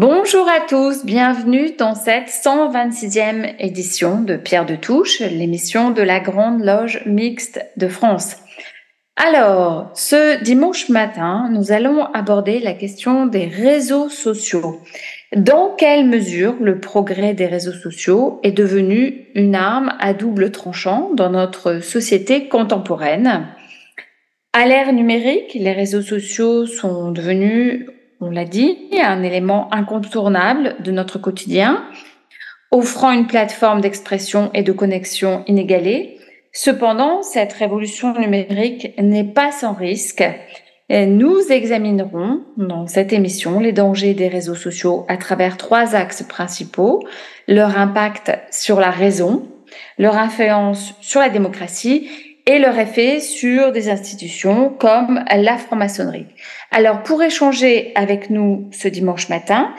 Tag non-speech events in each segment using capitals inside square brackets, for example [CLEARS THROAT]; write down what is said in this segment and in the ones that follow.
Bonjour à tous, bienvenue dans cette 126e édition de Pierre de Touche, l'émission de la Grande Loge Mixte de France. Alors, ce dimanche matin, nous allons aborder la question des réseaux sociaux. Dans quelle mesure le progrès des réseaux sociaux est devenu une arme à double tranchant dans notre société contemporaine? À l'ère numérique, les réseaux sociaux sont devenus on l'a dit, un élément incontournable de notre quotidien, offrant une plateforme d'expression et de connexion inégalée. Cependant, cette révolution numérique n'est pas sans risque. Nous examinerons dans cette émission les dangers des réseaux sociaux à travers trois axes principaux, leur impact sur la raison, leur influence sur la démocratie et leur effet sur des institutions comme la franc-maçonnerie. Alors, pour échanger avec nous ce dimanche matin,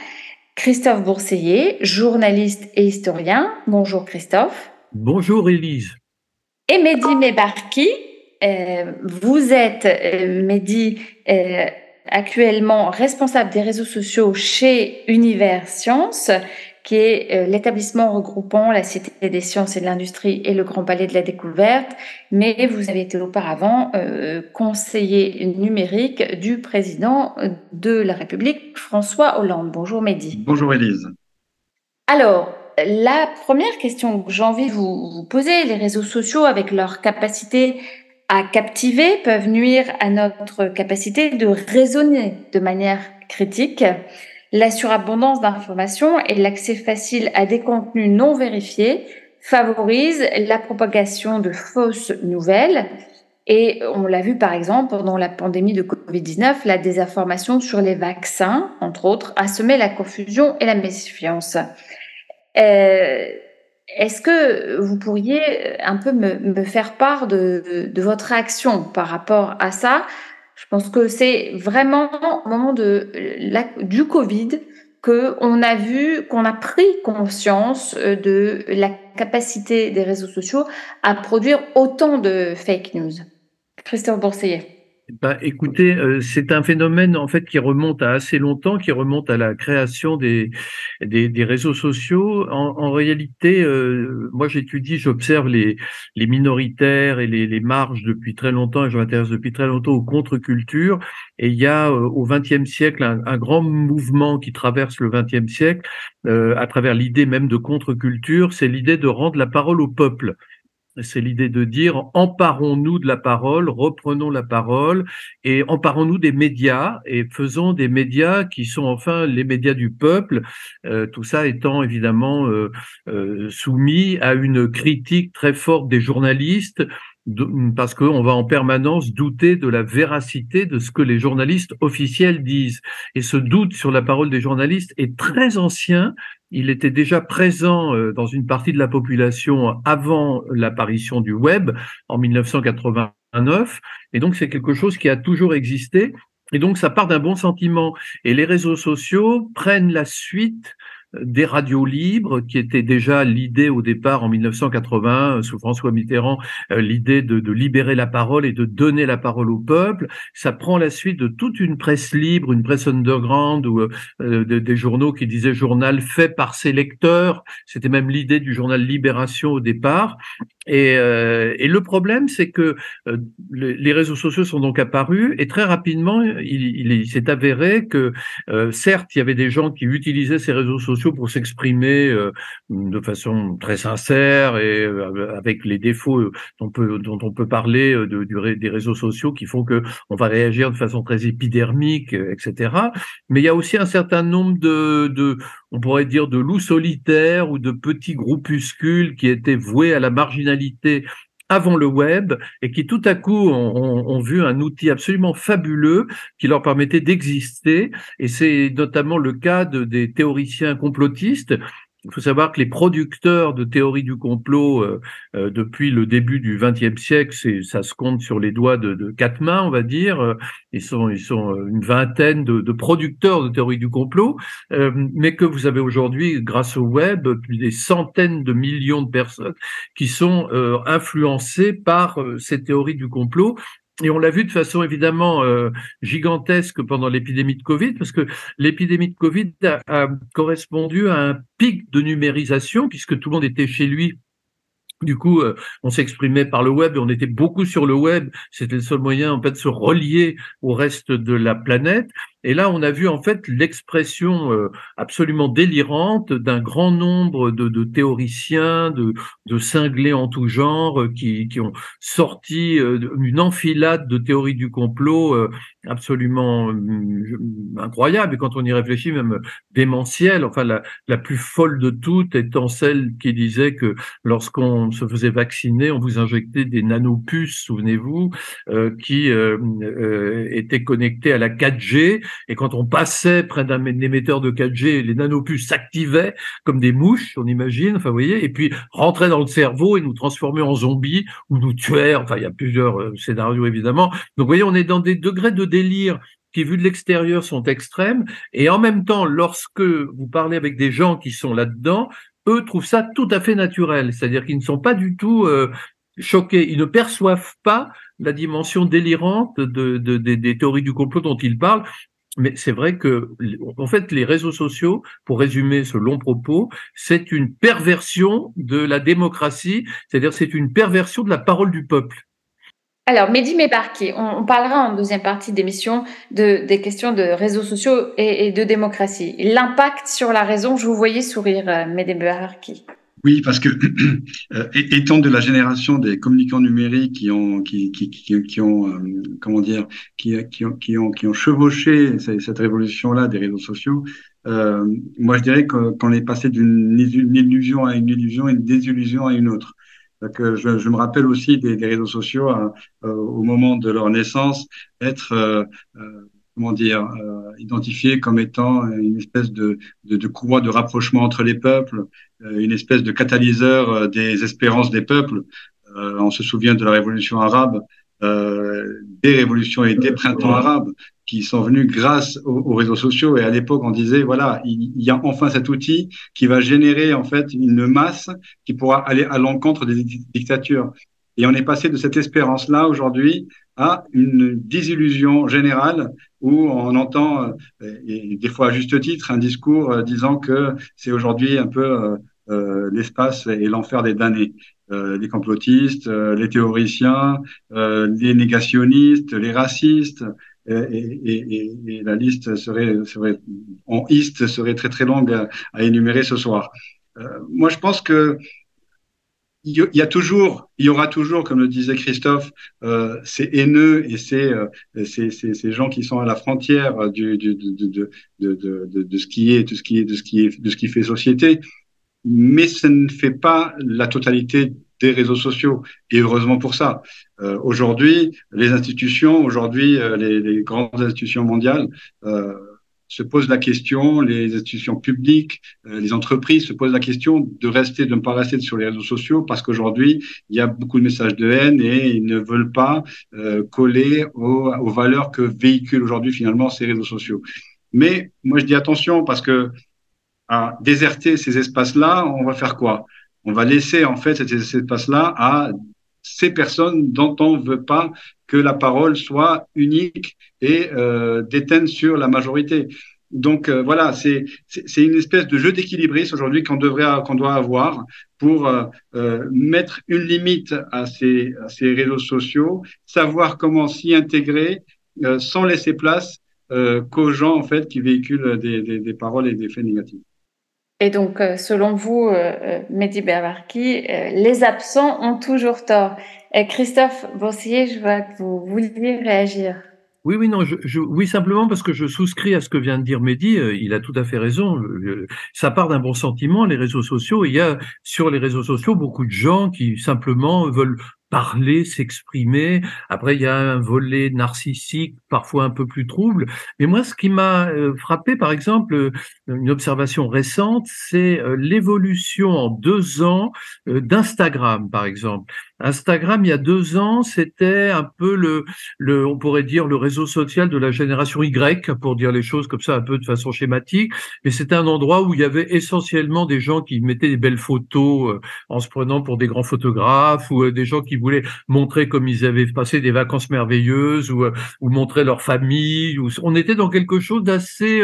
Christophe Bourseiller, journaliste et historien. Bonjour Christophe. Bonjour Élise. Et Mehdi Mebarki. Euh, vous êtes, euh, Mehdi, euh, actuellement responsable des réseaux sociaux chez Univers Sciences qui est euh, l'établissement regroupant la Cité des sciences et de l'industrie et le Grand Palais de la découverte, mais vous avez été auparavant euh, conseiller numérique du président de la République, François Hollande. Bonjour Mehdi. Bonjour Élise. Alors, la première question que j'ai envie de vous, vous poser, les réseaux sociaux avec leur capacité à captiver peuvent nuire à notre capacité de raisonner de manière critique. La surabondance d'informations et l'accès facile à des contenus non vérifiés favorisent la propagation de fausses nouvelles. Et on l'a vu par exemple pendant la pandémie de Covid-19, la désinformation sur les vaccins, entre autres, a semé la confusion et la méfiance. Euh, Est-ce que vous pourriez un peu me, faire part de, de, votre réaction par rapport à ça? Pense que c'est vraiment au moment de la, du Covid que on a vu, qu'on a pris conscience euh, de la capacité des réseaux sociaux à produire autant de fake news. Christophe Bourseillet. Bah, écoutez, euh, c'est un phénomène en fait qui remonte à assez longtemps, qui remonte à la création des des, réseaux sociaux. En, réalité, euh, moi j'étudie, j'observe les les minoritaires et les, les marges depuis très longtemps, et je m'intéresse depuis très longtemps aux contre-cultures. Et il y a euh, au XXe siècle un, un, grand mouvement qui traverse le XXe siècle à travers l'idée même de contre-culture, c'est l'idée de rendre la parole au peuple. C'est l'idée de dire emparons-nous de la parole, reprenons la parole et emparons-nous des médias et faisons des médias qui sont enfin les médias du peuple, euh, tout ça étant évidemment euh, euh, soumis à une critique très forte des journalistes parce qu'on va en permanence douter de la véracité de ce que les journalistes officiels disent. Et ce doute sur la parole des journalistes est très ancien. Il était déjà présent euh, dans une partie de la population avant l'apparition du web en 1989. Et donc c'est quelque chose qui a toujours existé. Et donc ça part d'un bon sentiment. Et les réseaux sociaux prennent la suite des radios libres, qui était déjà l'idée au départ en 1980 euh, sous François Mitterrand, euh, l'idée de, libérer la parole et de donner la parole au peuple. Ça prend la suite de toute une presse libre, une presse underground ou euh, des journaux qui disaient journal fait par ses lecteurs. C'était même l'idée du journal Libération au départ. Et, euh, et le problème, c'est que euh, les réseaux sociaux sont donc apparus et très rapidement, il, il s'est avéré que euh, certes, il y avait des gens qui utilisaient ces réseaux sociaux pour s'exprimer de façon très sincère et avec les défauts dont on peut, dont on peut parler de, du, des réseaux sociaux qui font que on va réagir de façon très épidermique, etc. Mais il y a aussi un certain nombre de, de on pourrait dire de loups solitaires ou de petits groupuscules qui étaient voués à la marginalité avant le web et qui tout à coup ont, vu un outil absolument fabuleux qui leur permettait d'exister. Et c'est notamment le cas de, des théoriciens complotistes il faut savoir que les producteurs de théories du complot euh, euh, depuis le début du XXe siècle, ça se compte sur les doigts de, de quatre mains, on va dire. Euh, ils sont, une vingtaine de producteurs de théories du complot, mais que vous avez aujourd'hui, grâce au web, des centaines de millions de personnes qui sont influencées par ces théories du complot et on l'a vu de façon évidemment euh, gigantesque pendant l'épidémie de Covid, parce que l'épidémie de Covid a, correspondu à un pic de numérisation, puisque tout le monde était chez lui du coup, euh, on s'exprimait par le web et on était beaucoup sur le web. C'était le seul moyen, en fait, de se relier au reste de la planète. Et là, on a vu en fait l'expression euh, absolument délirante d'un grand nombre de, de théoriciens, de, de, cinglés en tout genre, euh, qui, qui, ont sorti euh, une enfilade de théories du complot absolument incroyable. Et quand on y réfléchit, même démentielle. Enfin, la, la plus folle de toutes étant celle qui disait que lorsqu'on se faisait vacciner, on vous injectait des nanopuces, souvenez-vous, qui étaient connectées à la 4G et quand on passait près d'un émetteur de 4G, les nanopuces s'activaient comme des mouches, on imagine, enfin, vous voyez, et puis rentraient dans le cerveau et nous transformaient en zombies ou nous tuaient. Enfin, il y a plusieurs euh, scénarios, évidemment. Donc, vous voyez, on est dans des degrés de délire qui, vu de l'extérieur, sont extrêmes. Et en même temps, lorsque vous parlez avec des gens qui sont là-dedans, eux trouvent ça tout à fait naturel. C'est-à-dire qu'ils ne sont pas du tout euh, choqués. Ils ne perçoivent pas la dimension délirante de, de, des théories du complot dont ils parlent. Mais c'est vrai que, en fait, les réseaux sociaux, pour résumer ce long propos, c'est une perversion de la démocratie, c'est-à-dire c'est une perversion de la parole du peuple. Alors, Mehdi Mébarki, on, parlera en deuxième partie d'émission de, des questions de réseaux sociaux et, de démocratie. L'impact sur la raison, je vous voyais sourire, euh, Mehdi Mébarki. Oui, parce que [CLEARS THROAT] euh, étant de la génération des communicants numériques qui ont, qui, qui, qui, ont, euh, comment dire, qui, qui, ont, qui ont, qui ont chevauché cette, révolution-là des réseaux sociaux, euh, moi je dirais qu'on est passé d'une illusion à une illusion et une désillusion à une autre. Que je, je, me rappelle aussi des, des réseaux sociaux au moment de leur naissance être comment dire, euh, identifié comme étant une espèce de, de, de, courroie de rapprochement entre les peuples, euh, une espèce de catalyseur euh, des espérances des peuples. Euh, on se souvient de la révolution arabe, des révolutions et des printemps arabes qui sont venus grâce aux, réseaux sociaux. Et à l'époque, on disait, voilà, il, il, y a enfin cet outil qui va générer en fait une masse qui pourra aller à l'encontre des dictatures. Et on est passé de cette espérance-là aujourd'hui à une désillusion générale où on entend, euh, et des fois à juste titre, un discours euh, disant que c'est aujourd'hui un peu euh, l'espace et l'enfer des damnés. les complotistes, les théoriciens, les négationnistes, les racistes, et, la liste serait, en iste serait très très longue à énumérer ce soir. moi, je pense que il y a toujours, il y aura toujours, comme le disait Christophe, euh, ces haineux et ces, euh, ces, ces, ces, gens qui sont à la frontière du, du, de, de, de, de, de ce qui est, de ce qui est, de ce qui est, de ce qui fait société. Mais ça ne fait pas la totalité des réseaux sociaux. Et heureusement pour ça. Euh, aujourd'hui, les institutions, aujourd'hui, euh, les, les, grandes institutions mondiales, euh, se posent la question, les institutions publiques, euh, les entreprises se posent la question de rester, de ne pas rester sur les réseaux sociaux parce qu'aujourd'hui, il y a beaucoup de messages de haine et ils ne veulent pas euh, coller aux, aux, valeurs que véhiculent aujourd'hui finalement ces réseaux sociaux. Mais moi, je dis attention parce que à déserter ces espaces-là, on va faire quoi? On va laisser en fait ces espaces-là à ces personnes dont on ne veut pas que la parole soit unique et euh, déteinte sur la majorité. Donc euh, voilà, c'est une espèce de jeu d'équilibriste aujourd'hui qu'on devrait qu'on doit avoir pour euh, euh, mettre une limite à ces ces réseaux sociaux, savoir comment s'y intégrer sans laisser place qu'aux gens en fait qui véhiculent des, des paroles et des faits négatifs. Et donc, selon vous, euh, Mehdi Berbarki, les absents ont toujours tort. Et Christophe Bossier, je vois que vous vouliez réagir. Oui, oui, non, je, je, oui, simplement parce que je souscris à ce que vient de dire Mehdi. Euh, il a tout à fait raison. Ça part d'un bon sentiment, les réseaux sociaux. Il y a sur les réseaux sociaux beaucoup de gens qui simplement veulent parler, s'exprimer. Après, il y a un volet narcissique, parfois un peu plus trouble. Mais moi, ce qui m'a euh, frappé, par exemple, une observation récente, c'est l'évolution en deux ans d'Instagram, par exemple. Instagram, il y a deux ans, c'était un peu le, le, on pourrait dire, le réseau social de la génération Y, pour dire les choses comme ça un peu de façon schématique. Mais c'était un endroit où il y avait essentiellement des gens qui mettaient des belles photos euh, en se prenant pour des grands photographes ou euh, des gens qui voulaient montrer comme ils avaient passé des vacances merveilleuses ou, euh, ou montrer leur famille. Ou... On était dans quelque chose d'assez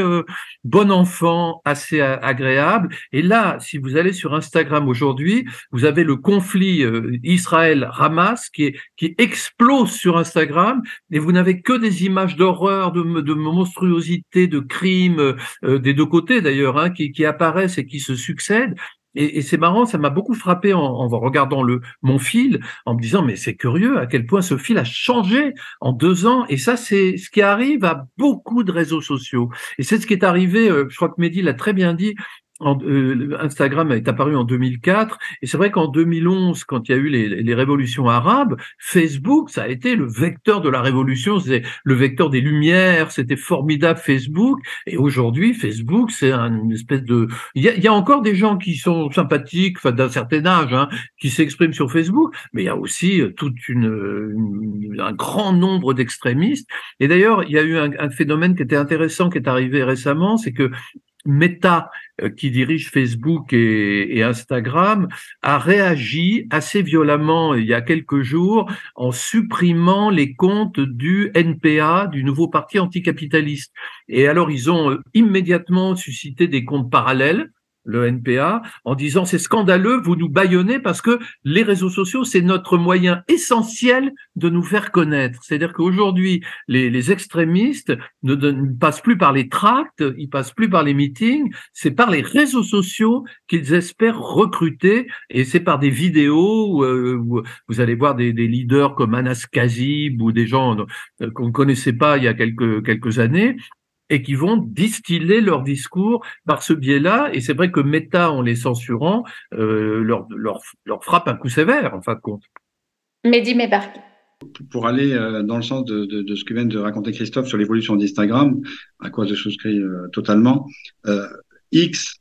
bon enfant, assez agréable. Et là, si vous allez sur Instagram aujourd'hui, vous avez le conflit Israël Hamas qui, qui explose sur Instagram et vous n'avez que des images d'horreur, de, de monstruosité, de crimes euh, des deux côtés d'ailleurs, hein, qui, qui apparaissent et qui se succèdent. Et, c'est marrant, ça m'a beaucoup frappé en, en, regardant le mon fil, en me disant mais c'est curieux à quel point ce fil a changé en deux ans. Et ça, c'est ce qui arrive à beaucoup de réseaux sociaux. Et c'est ce qui est arrivé. Euh, je crois que Mehdi l'a très bien dit euh, Instagram est apparu en 2004 et c'est vrai qu'en 2011 quand il y a eu les, révolutions arabes Facebook ça a été le vecteur de la révolution. C'est le vecteur des lumières. C'était formidable Facebook. Et aujourd'hui Facebook c'est une espèce de il y, a, encore des gens qui sont sympathiques enfin d'un certain âge hein, qui s'expriment sur Facebook. Mais il y a aussi euh, toute une, un grand nombre d'extrémistes. Et d'ailleurs il y a eu un phénomène qui était intéressant qui est arrivé récemment. C'est que Meta, euh, qui dirige Facebook et, Instagram, a réagi assez violemment il y a quelques jours en supprimant les comptes du NPA, du nouveau parti anticapitaliste. Et alors, ils ont euh, immédiatement suscité des comptes parallèles le NPA, en disant c'est scandaleux, vous nous baillonnez parce que les réseaux sociaux, c'est notre moyen essentiel de nous faire connaître. C'est-à-dire qu'aujourd'hui, les, les, extrémistes ne, passent plus par les tracts, ils passent plus par les meetings, c'est par les réseaux sociaux qu'ils espèrent recruter et c'est par des vidéos où, euh, vous allez voir des, des, leaders comme Anas Kazib ou des gens euh, qu'on ne connaissait pas il y a quelques, quelques années et qui vont distiller leur discours par ce biais-là. Et c'est vrai que Meta, en les censurant, euh, leur, leur, leur, frappe un coup sévère, en fin de compte. Mehdi Mébar. Pour aller euh, dans le sens de, de, de, ce que vient de raconter Christophe sur l'évolution d'Instagram, à quoi je souscris euh, totalement, euh, X,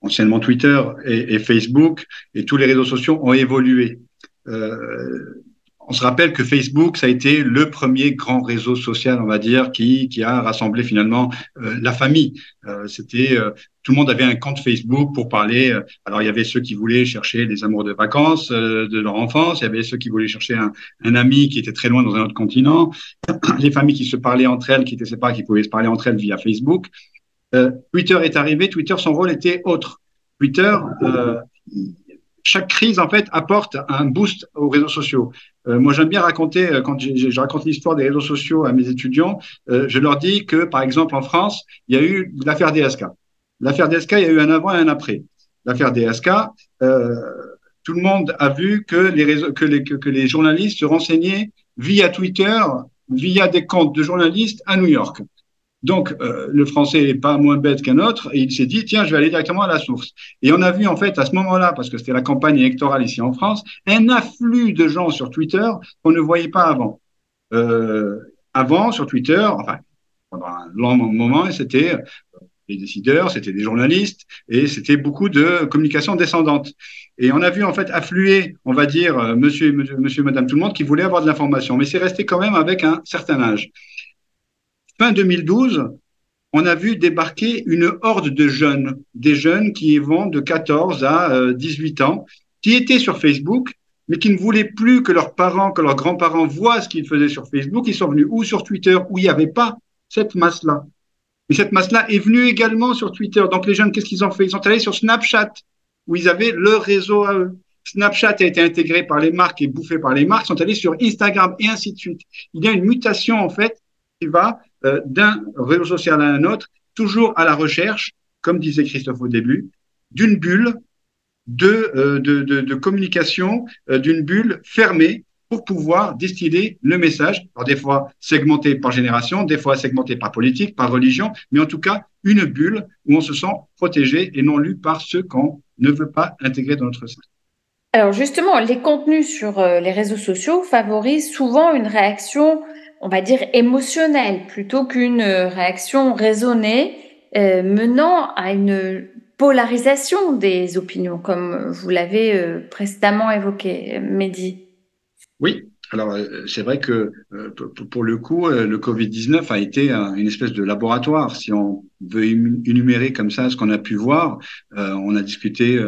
anciennement Twitter et, et, Facebook, et tous les réseaux sociaux ont évolué. Euh, on se rappelle que Facebook, ça a été le premier grand réseau social, on va dire, qui, a rassemblé finalement euh, la famille. Euh, c'était euh, tout le monde avait un compte Facebook pour parler. alors il y avait ceux qui voulaient chercher des amours de vacances de leur enfance, il y avait ceux qui voulaient chercher un, un, ami qui était très loin dans un autre continent, [CLEARS THROAT] les familles qui se parlaient entre elles, qui étaient séparées, qui pouvaient se parler entre elles via Facebook. Twitter est arrivé. Twitter, son rôle était autre. Twitter chaque crise, en fait, apporte un boost aux réseaux sociaux. Euh, moi, j'aime bien raconter, euh, quand je, raconte l'histoire des réseaux sociaux à mes étudiants, euh, je leur dis que, par exemple, en France, il y a eu l'affaire DSK. L'affaire DSK, il y a eu un avant et un après. L'affaire DSK, tout le monde a vu que les, journalistes se renseignaient via Twitter, via des comptes de journalistes à New York. Donc, euh, le français n'est pas moins bête qu'un autre, et il s'est dit, tiens, je vais aller directement à la source. Et on a vu, en fait, à ce moment-là, parce que c'était la campagne électorale ici en France, un afflux de gens sur Twitter qu'on ne voyait pas avant. Euh, avant, sur Twitter, enfin, pendant un long moment, c'était des décideurs, c'était des journalistes, et c'était beaucoup de communication descendante. Et on a vu, en fait, affluer, on va dire, euh, monsieur, monsieur, monsieur madame, tout le monde qui voulait avoir de l'information. Mais c'est resté quand même avec un certain âge. Fin 2012, on a vu débarquer une horde de jeunes, des jeunes qui vont de 14 à 18 euh, ans, qui étaient sur Facebook, mais qui ne voulaient plus que leurs parents, que leurs grands-parents voient ce qu'ils faisaient sur Facebook. Ils sont venus ou sur Twitter, où il n'y avait pas cette masse-là. Et cette masse-là est venue également sur Twitter. Donc les jeunes, qu'est-ce qu'ils ont fait? Ils sont allés sur Snapchat, où ils avaient leur réseau à eux. Snapchat a été intégré par les marques et bouffé par les marques, ils sont allés sur Instagram et ainsi de suite. Il y a une mutation en fait qui va euh, d'un réseau social à un autre, toujours à la recherche, comme disait Christophe au début, d'une bulle de, euh, de, de, communication, euh, d'une bulle fermée pour pouvoir distiller le message, alors des fois segmenté par génération, des fois segmenté par politique, par religion, mais en tout cas une bulle où on se sent protégé et non lu par ceux qu'on ne veut pas intégrer dans notre sein. Alors justement, les contenus sur les réseaux sociaux favorisent souvent une réaction, on va dire, émotionnelle plutôt qu'une euh, réaction raisonnée, euh, menant à une polarisation des opinions, comme vous l'avez précédemment évoqué, Mehdi. Oui, alors, euh, c'est vrai que euh, pour le coup, euh, le Covid-19 a été une espèce de laboratoire. Si on veut énumérer comme ça ce qu'on a pu voir, on a discuté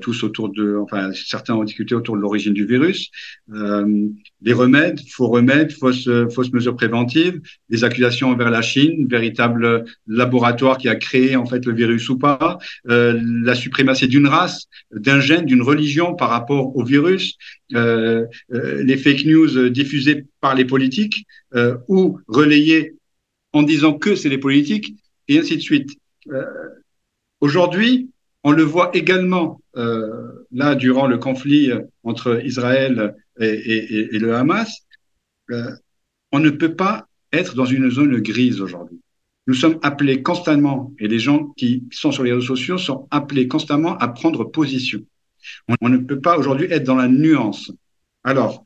tous autour de, enfin, certains ont discuté autour de l'origine du virus, des remèdes, faux remèdes, fausses, fausses mesures préventives, des accusations envers la Chine, véritable laboratoire qui a créé en fait le virus ou pas, la suprématie d'une race, d'un gène, d'une religion par rapport au virus, les fake news diffusées par les politiques euh, ou relayées en disant que c'est les politiques, et ainsi de suite. Euh, aujourd'hui, on le voit également euh, là durant le conflit entre Israël et, le Hamas. on ne peut pas être dans une zone grise aujourd'hui. Nous sommes appelés constamment, et les gens qui sont sur les réseaux sociaux sont appelés constamment à prendre position. On, on ne peut pas aujourd'hui être dans la nuance. Alors,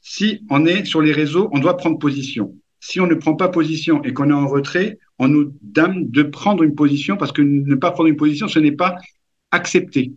si on est sur les réseaux, on doit prendre position. Si on ne prend pas position et qu'on est en retrait, on nous donne de prendre une position parce que ne pas prendre une position, ce n'est pas accepté.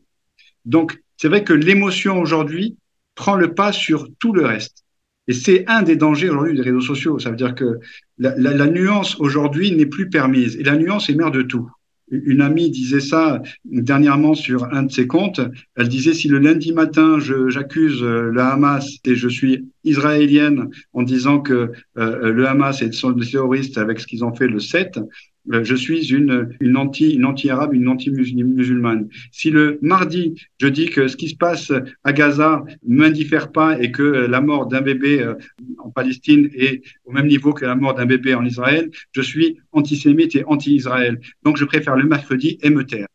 Donc, c'est vrai que l'émotion aujourd'hui prend le pas sur tout le reste. Et c'est un des dangers aujourd'hui des réseaux sociaux. Ça veut dire que la, la nuance aujourd'hui n'est plus permise. Et la nuance est mère de tout une amie disait ça dernièrement sur un de ses comptes. Elle disait si le lundi matin j'accuse le Hamas et je suis israélienne en disant que euh, le Hamas est des terroristes avec ce qu'ils ont fait le 7, euh, je suis une, anti, une anti-arabe, une anti-musulmane. Si le mardi, je dis que ce qui se passe à Gaza m'indiffère pas et que la mort d'un bébé euh, en Palestine est au même niveau que la mort d'un bébé en Israël, je suis antisémite et anti-Israël. Donc, je préfère le mercredi et me taire.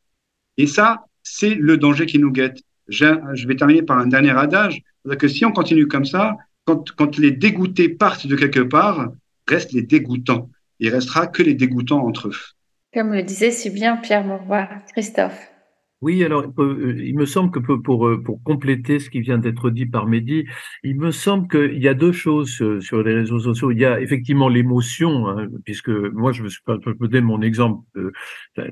Et ça, c'est le danger qui nous guette. Je vais terminer par un dernier adage, que si on continue comme ça, quand les dégoûtés partent de quelque part, restent les dégoûtants il restera que les dégoûtants entre eux. Comme le disait si bien Pierre Mauroy. Christophe. Oui, alors euh, il me semble que pour, euh, pour compléter ce qui vient d'être dit par Mehdi, il me semble qu'il y a deux choses sur les réseaux sociaux. Il y a effectivement l'émotion, hein, puisque moi je me suis pas donner mon exemple euh,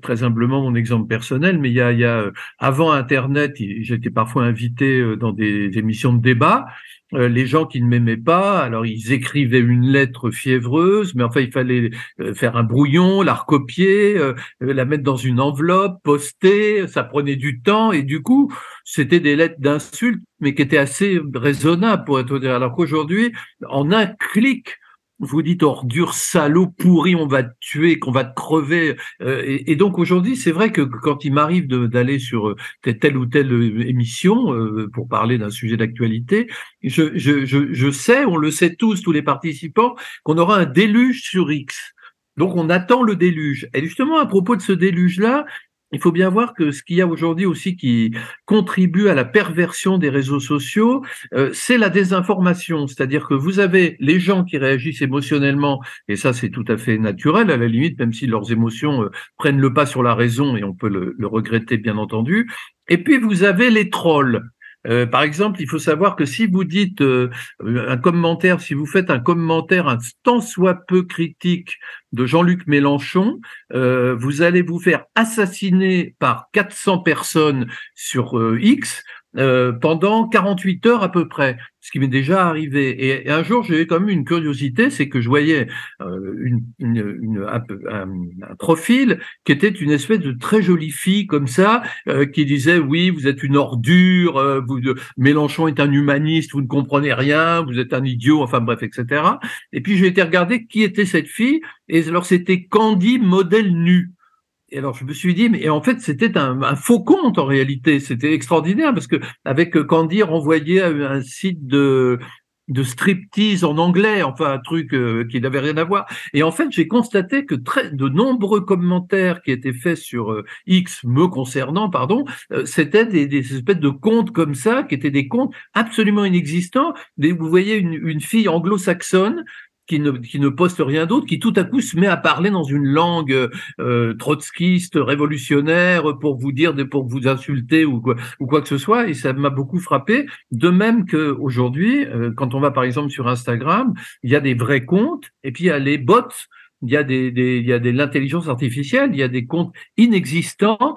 très humblement mon exemple personnel, mais il y a, il y a avant Internet, j'étais parfois invité dans des émissions de débat euh, les gens qui ne m'aimaient pas, alors ils écrivaient une lettre fiévreuse, mais enfin il fallait euh, faire un brouillon, la recopier, euh, la mettre dans une enveloppe, poster, ça prenait du temps et du coup c'était des lettres d'insultes, mais qui étaient assez raisonnables pour être honnête. Alors qu'aujourd'hui, en un clic, vous dites ordure, salaud, pourri, on va te tuer, qu'on va te crever. Euh, et, donc aujourd'hui, c'est vrai que quand il m'arrive d'aller sur euh, telle ou telle euh, émission pour parler d'un sujet d'actualité, je, sais, on le sait tous, tous les participants, qu'on aura un déluge sur X. Donc on attend le déluge. Et justement, à propos de ce déluge-là, il faut bien voir que ce qu'il y a aujourd'hui aussi qui contribue à la perversion des réseaux sociaux, euh, c'est la désinformation. C'est-à-dire que vous avez les gens qui réagissent émotionnellement, et ça c'est tout à fait naturel à la limite, même si leurs émotions euh, prennent le pas sur la raison, et on peut le, le regretter bien entendu. Et puis vous avez les trolls. Euh, par exemple, il faut savoir que si vous dites euh, un commentaire, si vous faites un commentaire un tant soit peu critique de Jean-Luc Mélenchon, euh, vous allez vous faire assassiner par 400 personnes sur X euh, pendant 48 heures à peu près, ce qui m'est déjà arrivé. Et, un jour, j'ai eu quand même une curiosité, c'est que je voyais euh, une, une, une un, profil qui était une espèce de très jolie fille comme ça, euh, qui disait oui, vous êtes une ordure, euh, vous, Mélenchon est un humaniste, vous ne comprenez rien, vous êtes un idiot, enfin bref, etc. Et puis j'ai été regarder qui était cette fille, et alors c'était Candy modèle nu. Et alors je me suis dit, mais en fait c'était un, faux compte en réalité, c'était extraordinaire parce que avec euh, Candy renvoyé à un site de de striptease en anglais, enfin un truc euh, qui n'avait rien à voir. Et en fait, j'ai constaté que très de nombreux commentaires qui étaient faits sur euh, X me concernant, pardon, c'était des, espèces de comptes comme ça, qui étaient des comptes absolument inexistants. vous voyez une fille anglo-saxonne qui ne, qui ne poste rien d'autre, qui tout à coup se met à parler dans une langue euh, trotskiste, révolutionnaire, pour vous dire, pour vous insulter ou quoi, ou quoi que ce soit. Et ça m'a beaucoup frappé. De même qu'aujourd'hui, euh, quand on va par exemple sur Instagram, il y a des vrais comptes et puis il y a les bots. Il y a des, des il y a de l'intelligence artificielle, il y a des comptes inexistants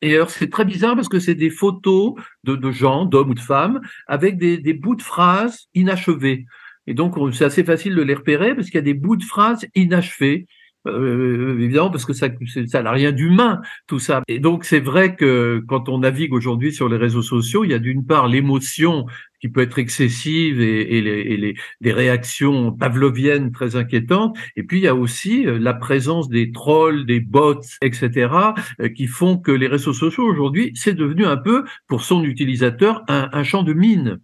et alors, c'est très bizarre parce que c'est des photos de, de gens, d'hommes ou de femmes, avec des, des, bouts de phrases inachevés. Et donc, c'est assez facile de les repérer parce qu'il y a des bouts de phrases inachevés. Euh, évidemment, parce que ça ça n'a rien d'humain, tout ça. Et donc, c'est vrai que quand on navigue aujourd'hui sur les réseaux sociaux, il y a d'une part l'émotion qui peut être excessive et, les, et les, des réactions pavloviennes très inquiétantes. Et puis, il y a aussi euh, la présence des trolls, des bots, etc., euh, qui font que les réseaux sociaux aujourd'hui, c'est devenu un peu, pour son utilisateur, un, un champ de mine.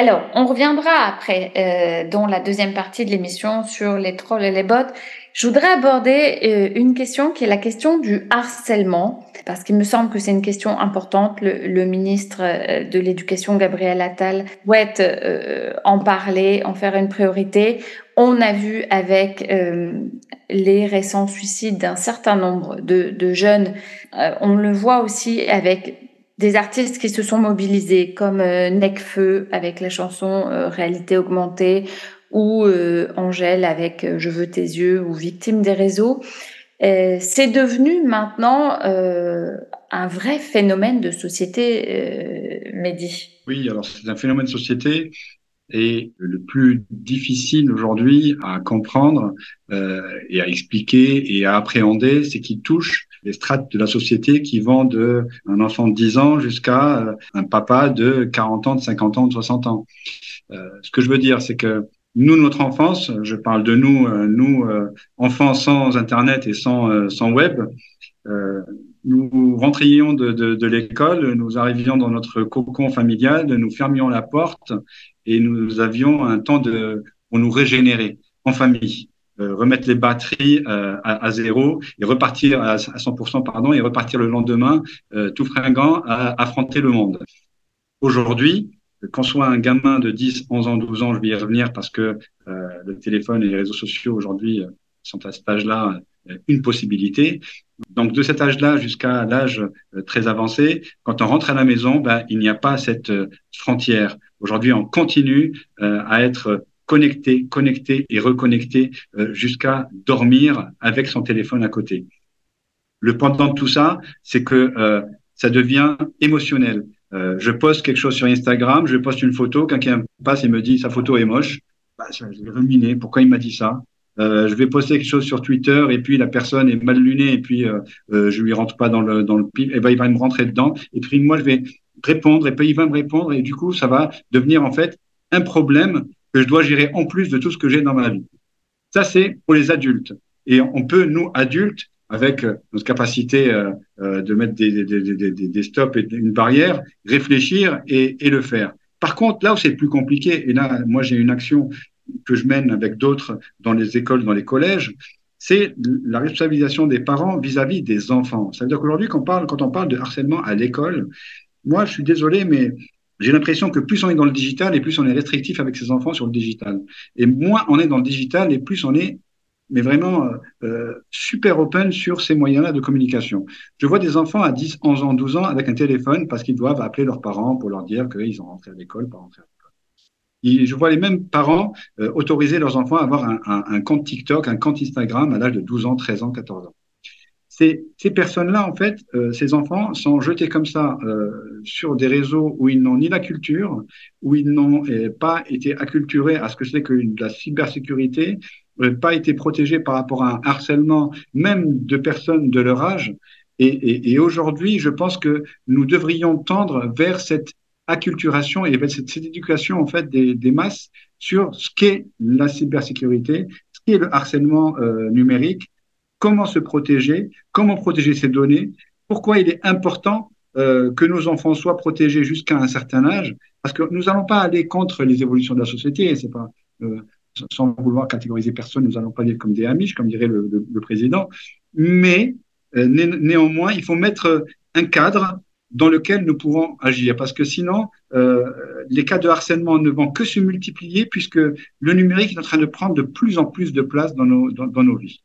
Alors, on reviendra après euh, dans la deuxième partie de l'émission sur les trolls et les bots. Je voudrais aborder euh, une question qui est la question du harcèlement, parce qu'il me semble que c'est une question importante. Le, le ministre euh, de l'Éducation, Gabriel Attal, souhaite euh, en parler, en faire une priorité. On a vu avec euh, les récents suicides d'un certain nombre de, de jeunes, on le voit aussi avec des artistes qui se sont mobilisés comme euh, Necfeu avec la chanson euh, Réalité augmentée ou euh, Angèle avec Je veux tes yeux ou Victime des réseaux. c'est devenu maintenant un vrai phénomène de société, Mehdi. Oui, alors c'est un phénomène de société et le plus difficile aujourd'hui à comprendre euh, et à expliquer et à appréhender, c'est qu'il touche les strates de la société qui vont de un enfant de 10 ans jusqu'à euh, un papa de 40 ans, de 50 ans, de 60 ans. Euh, ce que je veux dire, c'est que nous, notre enfance, je parle de nous, euh, nous, euh, enfants sans Internet et sans, euh, sans web, nous rentrions de, de, de l'école, nous arrivions dans notre cocon familial, nous fermions la porte et nous avions un temps de, pour nous régénérer en famille. Euh, remettre les batteries euh, à, zéro et repartir à, à 100% pardon et repartir le lendemain euh, tout fringant à affronter le monde. Aujourd'hui, qu'on soit un gamin de 10, 11 ans, 12 ans, je vais y revenir parce que le téléphone et les réseaux sociaux aujourd'hui sont à cet âge-là une possibilité. Donc de cet âge-là jusqu'à l'âge très avancé, quand on rentre à la maison, ben, il n'y a pas cette frontière. Aujourd'hui, on continue euh, à être connecté, connecté et reconnecté euh, jusqu'à dormir avec son téléphone à côté. Le pendant de tout ça, c'est que euh, ça devient émotionnel. je poste quelque chose sur Instagram, je poste une photo, quelqu'un passe et me dit sa photo est moche. Bah, je vais ruminer. Pourquoi il m'a dit ça? Je vais poster quelque chose sur Twitter et puis la personne est mal lunée et puis je lui rentre pas dans le dans le et eh ben il va me rentrer dedans et puis moi je vais répondre et puis il va me répondre et du coup ça va devenir en fait un problème que je dois gérer en plus de tout ce que j'ai dans ma vie. Ça c'est pour les adultes et on peut nous adultes avec euh, notre capacité euh, euh, de mettre des, des, des, des, stops et une barrière, réfléchir et, et le faire. Par contre, là où c'est plus compliqué, et là, moi j'ai une action que je mène avec d'autres dans les écoles, dans les collèges, c'est la responsabilisation des parents vis-à-vis des enfants. C'est-à-dire qu'aujourd'hui, quand on parle, quand on parle de harcèlement à l'école, moi, je suis désolé, mais j'ai l'impression que plus on est dans le digital et plus on est restrictif avec ses enfants sur le digital. Et moins on est dans le digital et plus on est mais vraiment euh, super open sur ces moyens-là de communication. Je vois des enfants à 10, 11 ans, 12 ans avec un téléphone parce qu'ils doivent appeler leurs parents pour leur dire qu'ils sont rentrés à l'école, pas rentrés à je vois les mêmes parents euh, autoriser leurs enfants à avoir un, compte TikTok, un compte Instagram à l'âge de 12 ans, 13 ans, 14 ans. Ces, personnes-là, en fait, euh, ces enfants sont jetés comme ça euh, sur des réseaux où ils n'ont ni la culture, où ils n'ont euh, pas été acculturés à ce que c'est que la cybersécurité, pas été protégés par rapport à un harcèlement, même de personnes de leur âge. Et, aujourd'hui, je pense que nous devrions tendre vers cette acculturation et cette, cette éducation en fait des, masses sur ce qu'est la cybersécurité, ce qu'est le harcèlement numérique, comment se protéger, comment protéger ces données, pourquoi il est important euh, que nos enfants soient protégés jusqu'à un certain âge, parce que nous n'allons pas aller contre les évolutions de la société, c'est pas euh, sans vouloir catégoriser personne, nous allons pas dire comme des amiches, comme dirait le, président, mais euh, né, néanmoins, il faut mettre un cadre dans lequel nous pouvons agir. Parce que sinon, euh, les cas de harcèlement ne vont que se multiplier puisque le numérique est en train de prendre de plus en plus de place dans nos, dans nos vies.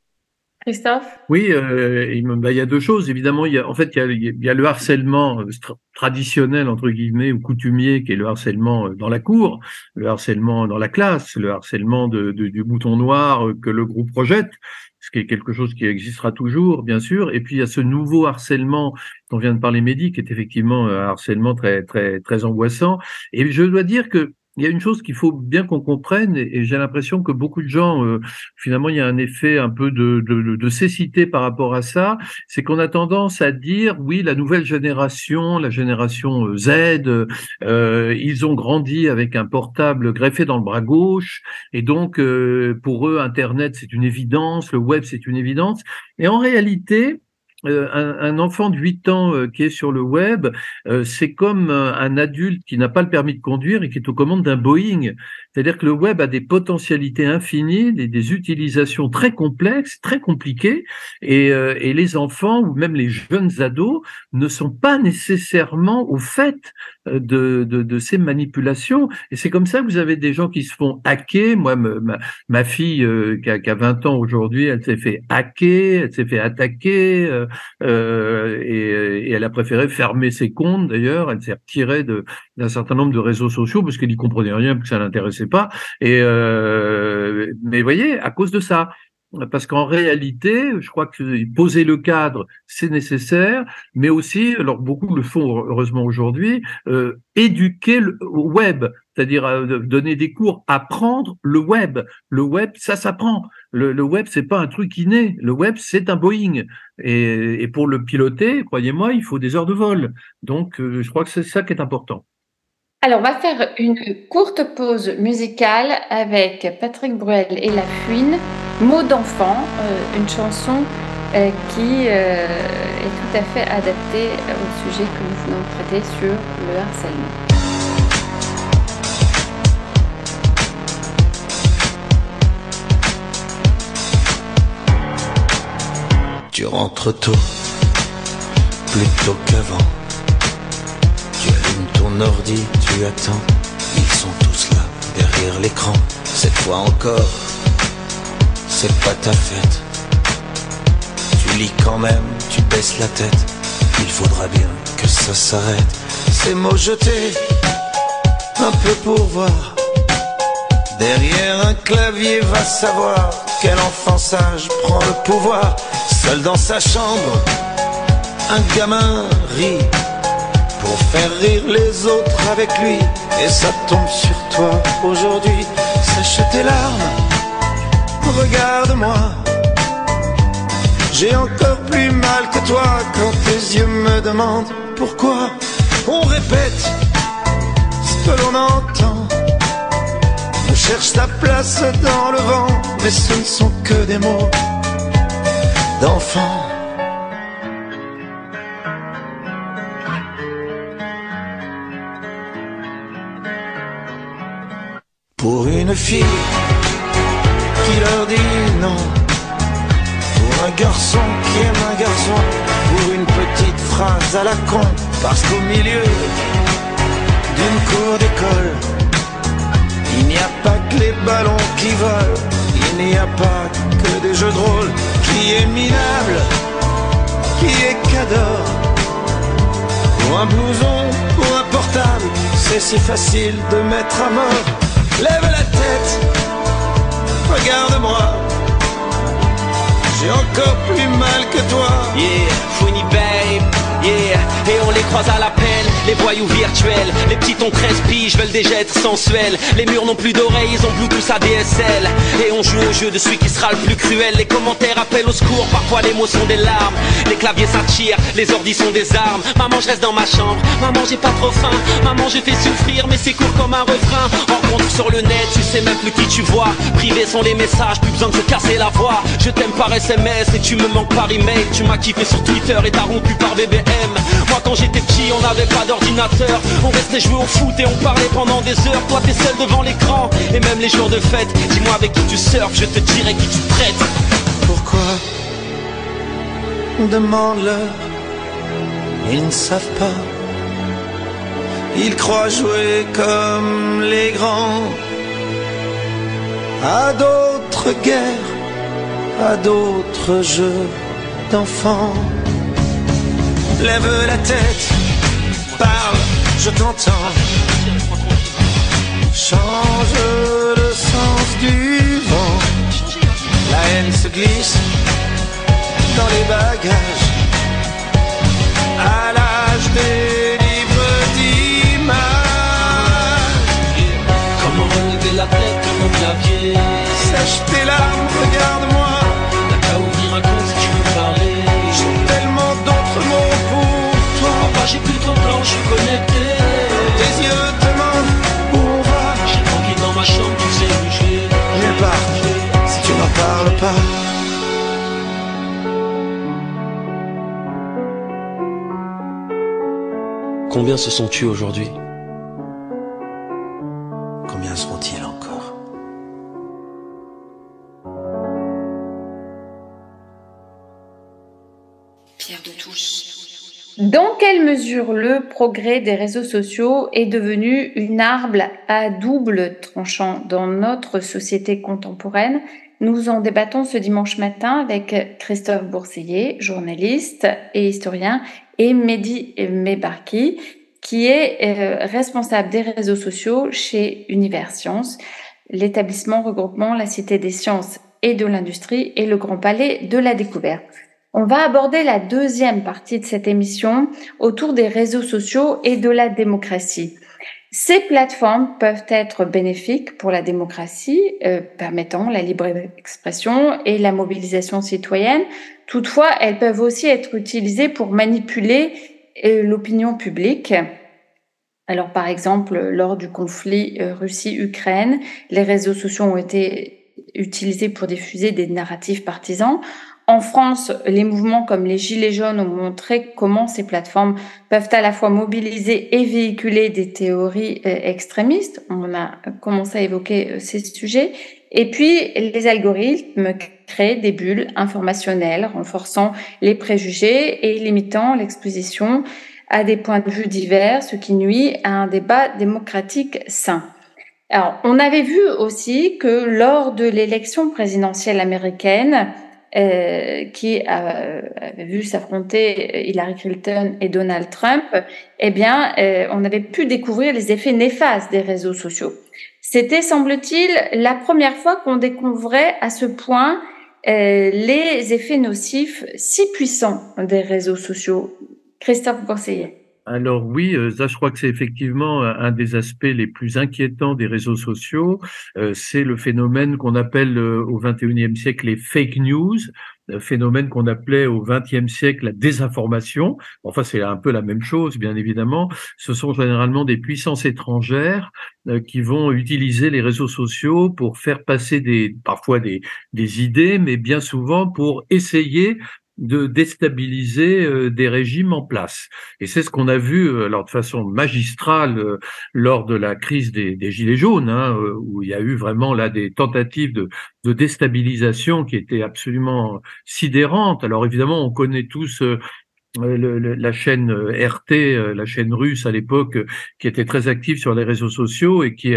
Christophe? Oui, euh, il, bah, il, y a deux choses. Évidemment, il y a, en fait, il y a, le harcèlement euh, traditionnel, entre guillemets, ou coutumier, qui est le harcèlement euh, dans la cour, le harcèlement dans la classe, le harcèlement du bouton noir que le groupe projette, ce qui est quelque chose qui existera toujours, bien sûr. Et puis, il y a ce nouveau harcèlement dont vient de parler Mehdi, qui est effectivement un harcèlement très, très, très angoissant. Et je dois dire que il y a une chose qu'il faut bien qu'on comprenne, et, j'ai l'impression que beaucoup de gens, euh, finalement, il y a un effet un peu de, de, de cécité par rapport à ça, c'est qu'on a tendance à dire, oui, la nouvelle génération, la génération euh, Z, euh, ils ont grandi avec un portable greffé dans le bras gauche, et donc euh, pour eux, Internet, c'est une évidence, le web, c'est une évidence. Et en réalité, euh, un, enfant de 8 ans euh, qui est sur le web, euh, c'est comme un adulte qui n'a pas le permis de conduire et qui est aux commandes d'un Boeing. C'est-à-dire que le web a des potentialités infinies, des, des utilisations très complexes, très compliquées, et, et, les enfants ou même les jeunes ados ne sont pas nécessairement au fait de, de, de ces manipulations. Et c'est comme ça que vous avez des gens qui se font hacker. Moi, ma, ma fille qui, a, qui, a, 20 ans aujourd'hui, elle s'est fait hacker, elle s'est fait attaquer. Euh, et, et, elle a préféré fermer ses comptes d'ailleurs. Elle s'est retirée d'un certain nombre de réseaux sociaux parce qu'elle n'y comprenait rien, parce que ça l'intéressait pas. Et euh, mais voyez, à cause de ça, parce qu'en réalité, je crois que poser le cadre, c'est nécessaire, mais aussi, alors beaucoup le font heureusement aujourd'hui, euh, éduquer le web, c'est-à-dire euh, donner des cours, apprendre le web. Le web, ça s'apprend. Le, web, c'est pas un truc inné. Le web, c'est un Boeing. Et, et, pour le piloter, croyez-moi, il faut des heures de vol. Donc, euh, je crois que c'est ça qui est important. Alors, on va faire une courte pause musicale avec Patrick Bruel et La Fuine, Mots d'enfant, euh, une chanson euh, qui euh, est tout à fait adaptée au sujet que nous venons de traiter sur le harcèlement. Tu rentres tôt, plus tôt qu'avant ton ordi, tu attends. Ils sont tous là, derrière l'écran. Cette fois encore, c'est pas ta fête. Tu lis quand même, tu baisses la tête. Il faudra bien que ça s'arrête. Ces mots jetés, un peu pour voir. Derrière un clavier, va savoir quel enfant sage prend le pouvoir. Seul dans sa chambre, un gamin rit pour faire rire les autres avec lui. Et ça tombe sur toi aujourd'hui. Sèche tes larmes, regarde-moi. J'ai encore plus mal que toi quand tes yeux me demandent pourquoi. On répète ce que l'on entend. On cherche ta place dans le vent, mais ce ne sont que des mots d'enfant. Une fille qui leur dit non. Pour un garçon qui aime un garçon. Pour une petite phrase à la con. Parce qu'au milieu d'une cour d'école, il n'y a pas que les ballons qui volent. Il n'y a pas que des jeux de rôle. Qui est minable, qui est cadeau. Pour un blouson, pour un portable, c'est si facile de mettre à mort. Lève la tête, regarde-moi. J'ai encore plus mal que toi. Yeah, funny babe, yeah. Et on les croise à la les voyous virtuels. Les petits ont 13 piges, veulent déjà être sensuels. Les murs n'ont plus d'oreilles, ils ont Bluetooth à DSL. Et on joue au jeu de celui qui sera le plus cruel. Les commentaires appellent au secours, parfois les mots sont des larmes. Les claviers s'attirent, les ordis sont des armes. Maman, je reste dans ma chambre. Maman, j'ai pas trop faim. Maman, je fais souffrir, mais c'est court comme un refrain. Rencontre sur le net, tu sais même plus qui tu vois. Privés sont les messages, plus besoin de se casser la voix. Je t'aime par SMS et tu me manques par email. Tu m'as kiffé sur Twitter et t'as rompu par BBM. Moi, quand j'étais petit, on n'avait pas On restait jouer au foot et on parlait pendant des heures. Toi, t'es seul devant l'écran. Et même les jours de fête, dis-moi avec qui tu surfes, je te dirai qui tu traites. Pourquoi Demande-leur. ils ne savent pas. Ils croient jouer comme les grands à d'autres guerres, à d'autres jeux d'enfants. Lève la tête, parle, je t'entends. Change le sens du vent. La haine se glisse dans les bagages. À l'âge des livres d'images. Comment relever la tête un clavier? Sèche tes larmes, regarde-moi. J'ai plus ton plan, je suis connecté. Tes yeux demandent où on va? J'ai tranquille dans ma chambre, tu sais où je vais Nulle part, si tu n'en parles pas. Combien se sont tués aujourd'hui? Dans quelle mesure le progrès des réseaux sociaux est devenu une arme à double tranchant dans notre société contemporaine? Nous en débattons ce dimanche matin avec Christophe Bourseiller, journaliste et historien, et Mehdi Mebarki, qui est euh, responsable des réseaux sociaux chez Univers Sciences, l'établissement regroupement la Cité des sciences et de l'industrie et le Grand Palais de la découverte. On va aborder la deuxième partie de cette émission autour des réseaux sociaux et de la démocratie. Ces plateformes peuvent être bénéfiques pour la démocratie, euh, permettant la libre expression et la mobilisation citoyenne. Toutefois, elles peuvent aussi être utilisées pour manipuler euh, l'opinion publique. Alors, par exemple, lors du conflit euh, Russie-Ukraine, les réseaux sociaux ont été utilisés pour diffuser des narratifs partisans. En France, les mouvements comme les Gilets jaunes ont montré comment ces plateformes peuvent à la fois mobiliser et véhiculer des théories euh, extrémistes. On a commencé à évoquer euh, ces sujets. Et puis, les algorithmes créent des bulles informationnelles, renforçant les préjugés et limitant l'exposition à des points de vue divers, ce qui nuit à un débat démocratique sain. Alors, on avait vu aussi que lors de l'élection présidentielle américaine, euh, qui a, avait vu s'affronter Hillary Clinton et Donald Trump, eh bien, euh, on avait pu découvrir les effets néfastes des réseaux sociaux. C'était, semble-t-il, la première fois qu'on découvrait à ce point euh, les effets nocifs si puissants des réseaux sociaux. Christophe Conseiller. Alors oui, euh, ça je crois que c'est effectivement un des aspects les plus inquiétants des réseaux sociaux. Euh, c'est le phénomène qu'on appelle euh, au 21e siècle les fake news, phénomène qu'on appelait au 20e siècle la désinformation. Enfin, c'est un peu la même chose, bien évidemment. Ce sont généralement des puissances étrangères qui vont utiliser les réseaux sociaux pour faire passer des, parfois des, des idées, mais bien souvent pour essayer de déstabiliser euh, des régimes en place. Et c'est ce qu'on a vu euh, alors de façon magistrale euh, lors de la crise des, des Gilets jaunes, hein, où il y a eu vraiment là des tentatives de, de déstabilisation qui étaient absolument sidérantes. Alors évidemment, on connaît tous la chaîne euh, RT, euh, la chaîne russe à l'époque, euh, qui était très active sur les réseaux sociaux et qui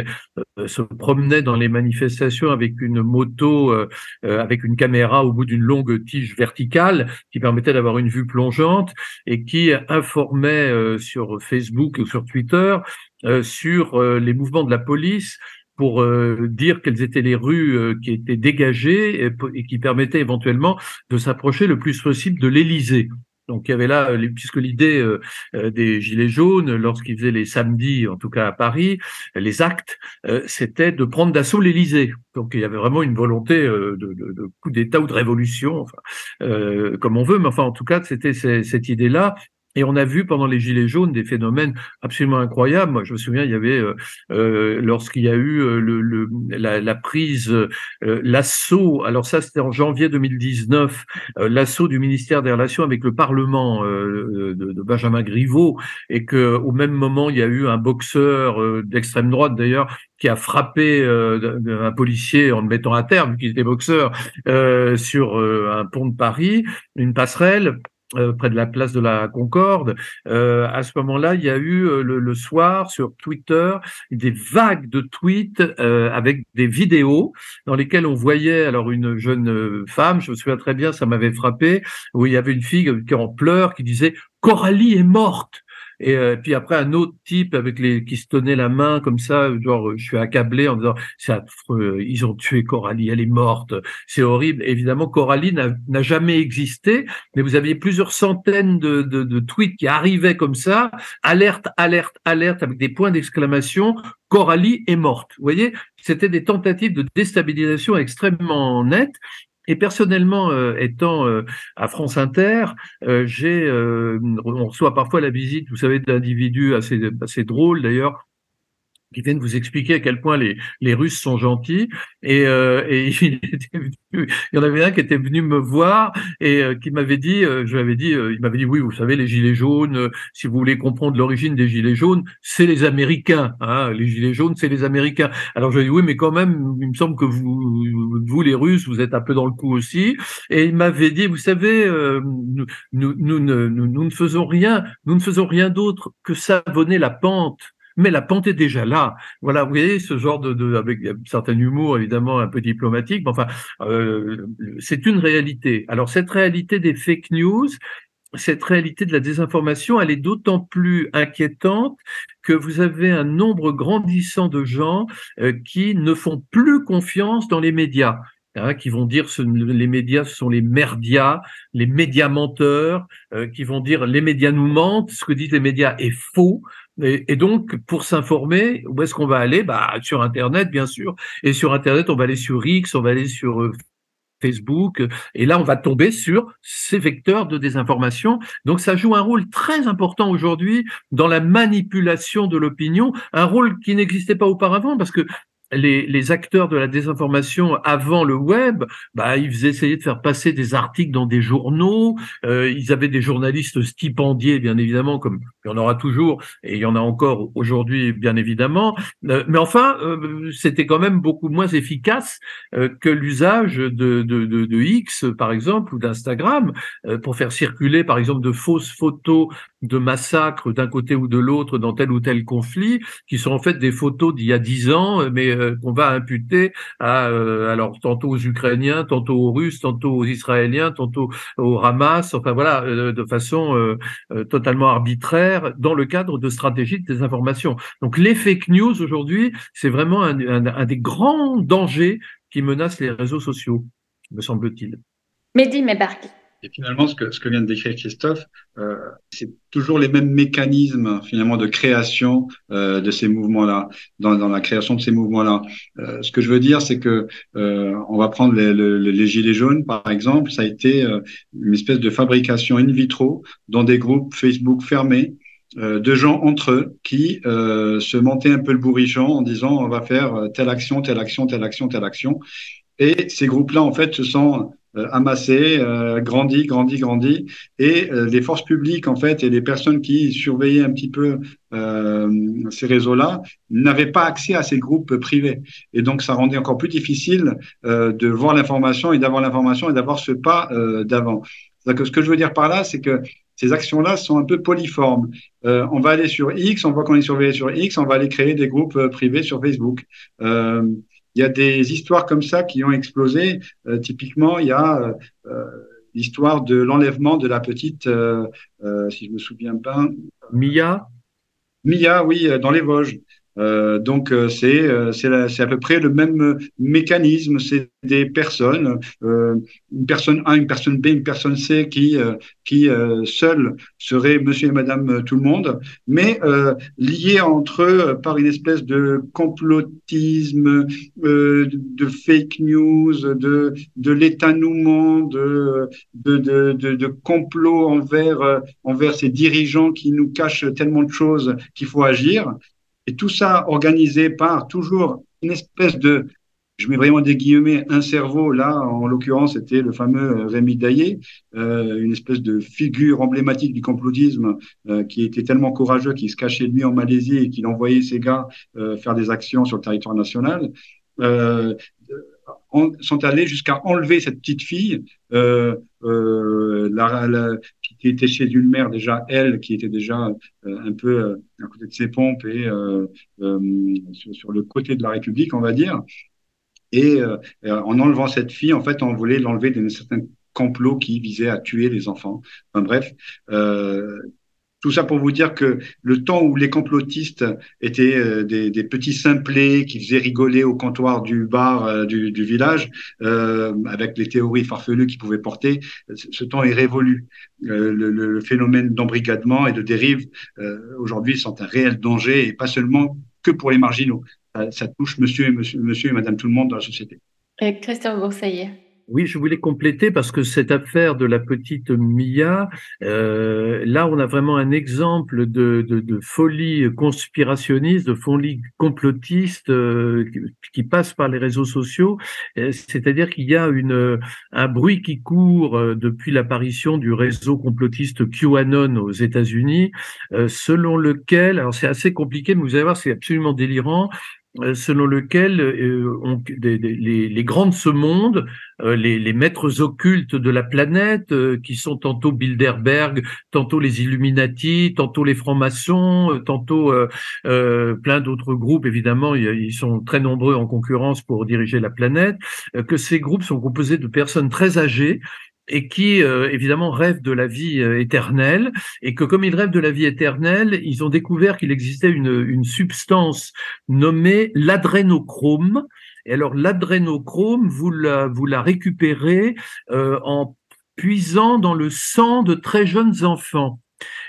se promenait dans les manifestations avec une moto, avec une caméra au bout d'une longue tige verticale qui permettait d'avoir une vue plongeante et qui informait sur Facebook ou sur Twitter sur les mouvements de la police pour dire quelles étaient les rues qui étaient dégagées et, et qui permettaient éventuellement de s'approcher le plus possible de l'Élysée. Donc il y avait là, euh, puisque l'idée euh, euh, des Gilets jaunes, lorsqu'ils faisaient les samedis, en tout cas à Paris, les actes, c'était de prendre d'assaut l'Élysée. Donc il y avait vraiment une volonté de, coup d'État ou de révolution, enfin, comme on veut, mais enfin en tout cas c'était cette idée-là et on a vu pendant les Gilets jaunes des phénomènes absolument incroyables. Moi, je me souviens, il y avait, euh, euh lorsqu'il y a eu euh, la, prise, l'assaut, alors ça c'était en janvier 2019, l'assaut du ministère des Relations avec le Parlement de, de, Benjamin Griveaux, et que au même moment, il y a eu un boxeur d'extrême droite d'ailleurs qui a frappé un policier en le mettant à terre, vu qu'il était boxeur, sur un pont de Paris, une passerelle euh, près de la place de la Concorde. Euh, à ce moment-là, il y a eu euh, le, soir sur Twitter des vagues de tweets avec des vidéos dans lesquelles on voyait alors une jeune femme, je me souviens très bien, ça m'avait frappé, où il y avait une fille qui en pleurs qui disait Coralie est morte. Et euh, puis après, un autre type avec les qui se tenait la main comme ça, genre je suis accablé en disant c'est affreux, ils ont tué Coralie, elle est morte, c'est horrible. Évidemment, Coralie n'a jamais existé, mais vous aviez plusieurs centaines de, de, de tweets qui arrivaient comme ça, alerte, alerte, alerte, avec des points d'exclamation. Coralie est morte. Vous voyez, c'était des tentatives de déstabilisation extrêmement nettes. Et personnellement, euh, étant euh, à France Inter, euh, j'ai, on reçoit parfois la visite, vous savez, d'individus assez, assez drôles d'ailleurs, qui viennent vous expliquer à quel point les, les Russes sont gentils. Et, euh, et [LAUGHS] il, il, y en avait un qui était venu me voir et euh, qui m'avait dit, euh, je lui avais dit, il m'avait dit, oui, vous savez, les gilets jaunes, si vous voulez comprendre l'origine des gilets jaunes, c'est les Américains. Hein, les gilets jaunes, c'est les Américains. Alors je lui ai dit, oui, mais quand même, il me semble que vous, vous les Russes, vous êtes un peu dans le coup aussi. Et il m'avait dit, vous savez, nous, nous, nous, nous, nous ne faisons rien, nous ne faisons rien d'autre que savonner la pente mais la pente est déjà là. Voilà, vous voyez ce genre de, avec un certain humour évidemment un peu diplomatique, mais enfin, euh, c'est une réalité. Alors cette réalité des fake news, cette réalité de la désinformation, elle est d'autant plus inquiétante que vous avez un nombre grandissant de gens euh, qui ne font plus confiance dans les médias. Hein, qui vont dire que les médias ce sont les merdias, les médias menteurs, euh, qui vont dire les médias nous mentent, ce que disent les médias est faux. Et, donc, pour s'informer, où est-ce qu'on va aller? Bah, Sur Internet, bien sûr. Et sur Internet, on va aller sur X, on va aller sur euh, Facebook. Et là, on va tomber sur ces vecteurs de désinformation. Donc, ça joue un rôle très important aujourd'hui dans la manipulation de l'opinion, un rôle qui n'existait pas auparavant, parce que les, les, acteurs de la désinformation avant le web, bah, ils essayer de faire passer des articles dans des journaux. Euh, ils avaient des journalistes stipendiés, bien évidemment, comme il y en aura toujours et il y en a encore aujourd'hui, bien évidemment. Euh, mais enfin, euh, c'était quand même beaucoup moins efficace euh, que l'usage de, de, de, de, X, par exemple, ou d'Instagram, pour faire circuler, par exemple, de fausses photos de massacres d'un côté ou de l'autre dans tel ou tel conflit, qui sont en fait des photos d'il y a dix ans, mais euh, qu'on va imputer à euh, alors tantôt aux Ukrainiens, tantôt aux Russes, tantôt aux Israéliens, tantôt au Hamas, enfin voilà, euh, de façon totalement arbitraire dans le cadre de stratégies de désinformation. Donc les fake news aujourd'hui, c'est vraiment un, un, des grands dangers qui menacent les réseaux sociaux, me semble-t-il. Mehdi Mebarki. Et finalement, ce que, ce que vient de décrire Christophe, euh, c'est toujours les mêmes mécanismes finalement de création euh, de ces mouvements-là, dans, dans, la création de ces mouvements-là. Euh, ce que je veux dire, c'est que euh, on va prendre les, les, les, gilets jaunes, par exemple, ça a été euh, une espèce de fabrication in vitro dans des groupes Facebook fermés euh, de gens entre eux qui se montaient un peu le bourrichon en disant on va faire telle action, telle action, telle action, telle action. Et ces groupes-là, en fait, se sont amassé, euh, grandi, grandi, grandi, et euh, les forces publiques en fait et les personnes qui surveillaient un petit peu ces réseaux-là n'avaient pas accès à ces groupes privés, et donc ça rendait encore plus difficile de voir l'information et d'avoir l'information et d'avoir ce pas d'avant. Ce que je veux dire par là, c'est que ces actions-là sont un peu polyformes. Euh, on va aller sur X, on voit qu'on est surveillé sur X, on va aller créer des groupes privés sur Facebook. Euh, il y a des histoires comme ça qui ont explosé. Euh, typiquement, il y a euh, euh, l'histoire de l'enlèvement de la petite, si je me souviens pas. Mia? Mia, oui, dans les Vosges. Euh, donc euh, c'est euh, c'est à peu près le même mécanisme. C'est des personnes, une personne A, une personne B, une personne C qui qui seuls seraient Monsieur et Madame tout le monde, mais liés entre eux par une espèce de complotisme, de fake news, de de l'étanouement, de de, de de, de complot envers envers ces dirigeants qui nous cachent tellement de choses qu'il faut agir. Et tout ça organisé par toujours une espèce de, je mets vraiment des guillemets, un cerveau. Là, en l'occurrence, c'était le fameux euh, Rémi Daillé, euh, une espèce de figure emblématique du complotisme euh, qui était tellement courageux qu'il se cachait lui en Malaisie et qu'il envoyait ses gars faire des actions sur le territoire national. Euh, sont allés jusqu'à enlever cette petite fille la, qui était chez une mère déjà, elle, qui était déjà euh, un peu euh, à côté de ses pompes et euh, sur, le côté de la République, on va dire. Et en enlevant cette fille, en fait, on voulait l'enlever d'un certain complot qui visait à tuer les enfants. Enfin bref, euh, tout ça pour vous dire que le temps où les complotistes étaient euh, des, petits simplés qui faisaient rigoler au comptoir du bar euh, du, village euh, avec les théories farfelues qu'ils pouvaient porter, ce temps est révolu. Le, phénomène d'embrigadement et de dérive aujourd'hui sont un réel danger et pas seulement que pour les marginaux. Ça, touche monsieur et, monsieur, monsieur et madame tout le monde dans la société. Et Christophe Boursaillet. Oui, je voulais compléter parce que cette affaire de la petite Mia, euh, là, on a vraiment un exemple de, de, de folie conspirationniste, de folie complotiste euh, qui, passe par les réseaux sociaux. C'est-à-dire qu'il y a une, un bruit qui court euh, depuis l'apparition du réseau complotiste QAnon aux États-Unis, euh, selon lequel, alors c'est assez compliqué, mais vous allez voir, c'est absolument délirant. Euh, selon lequel euh, on, des, des, les, les, grands de ce monde, euh, les, les, maîtres occultes de la planète, qui sont tantôt Bilderberg, tantôt les Illuminati, tantôt les francs-maçons, tantôt plein d'autres groupes, évidemment, ils sont très nombreux en concurrence pour diriger la planète, que ces groupes sont composés de personnes très âgées et qui euh, évidemment rêvent de la vie euh, éternelle, et que comme ils rêvent de la vie éternelle, ils ont découvert qu'il existait une, une substance nommée l'adrénochrome. Et alors l'adrénochrome, vous la, vous la récupérez euh, en puisant dans le sang de très jeunes enfants.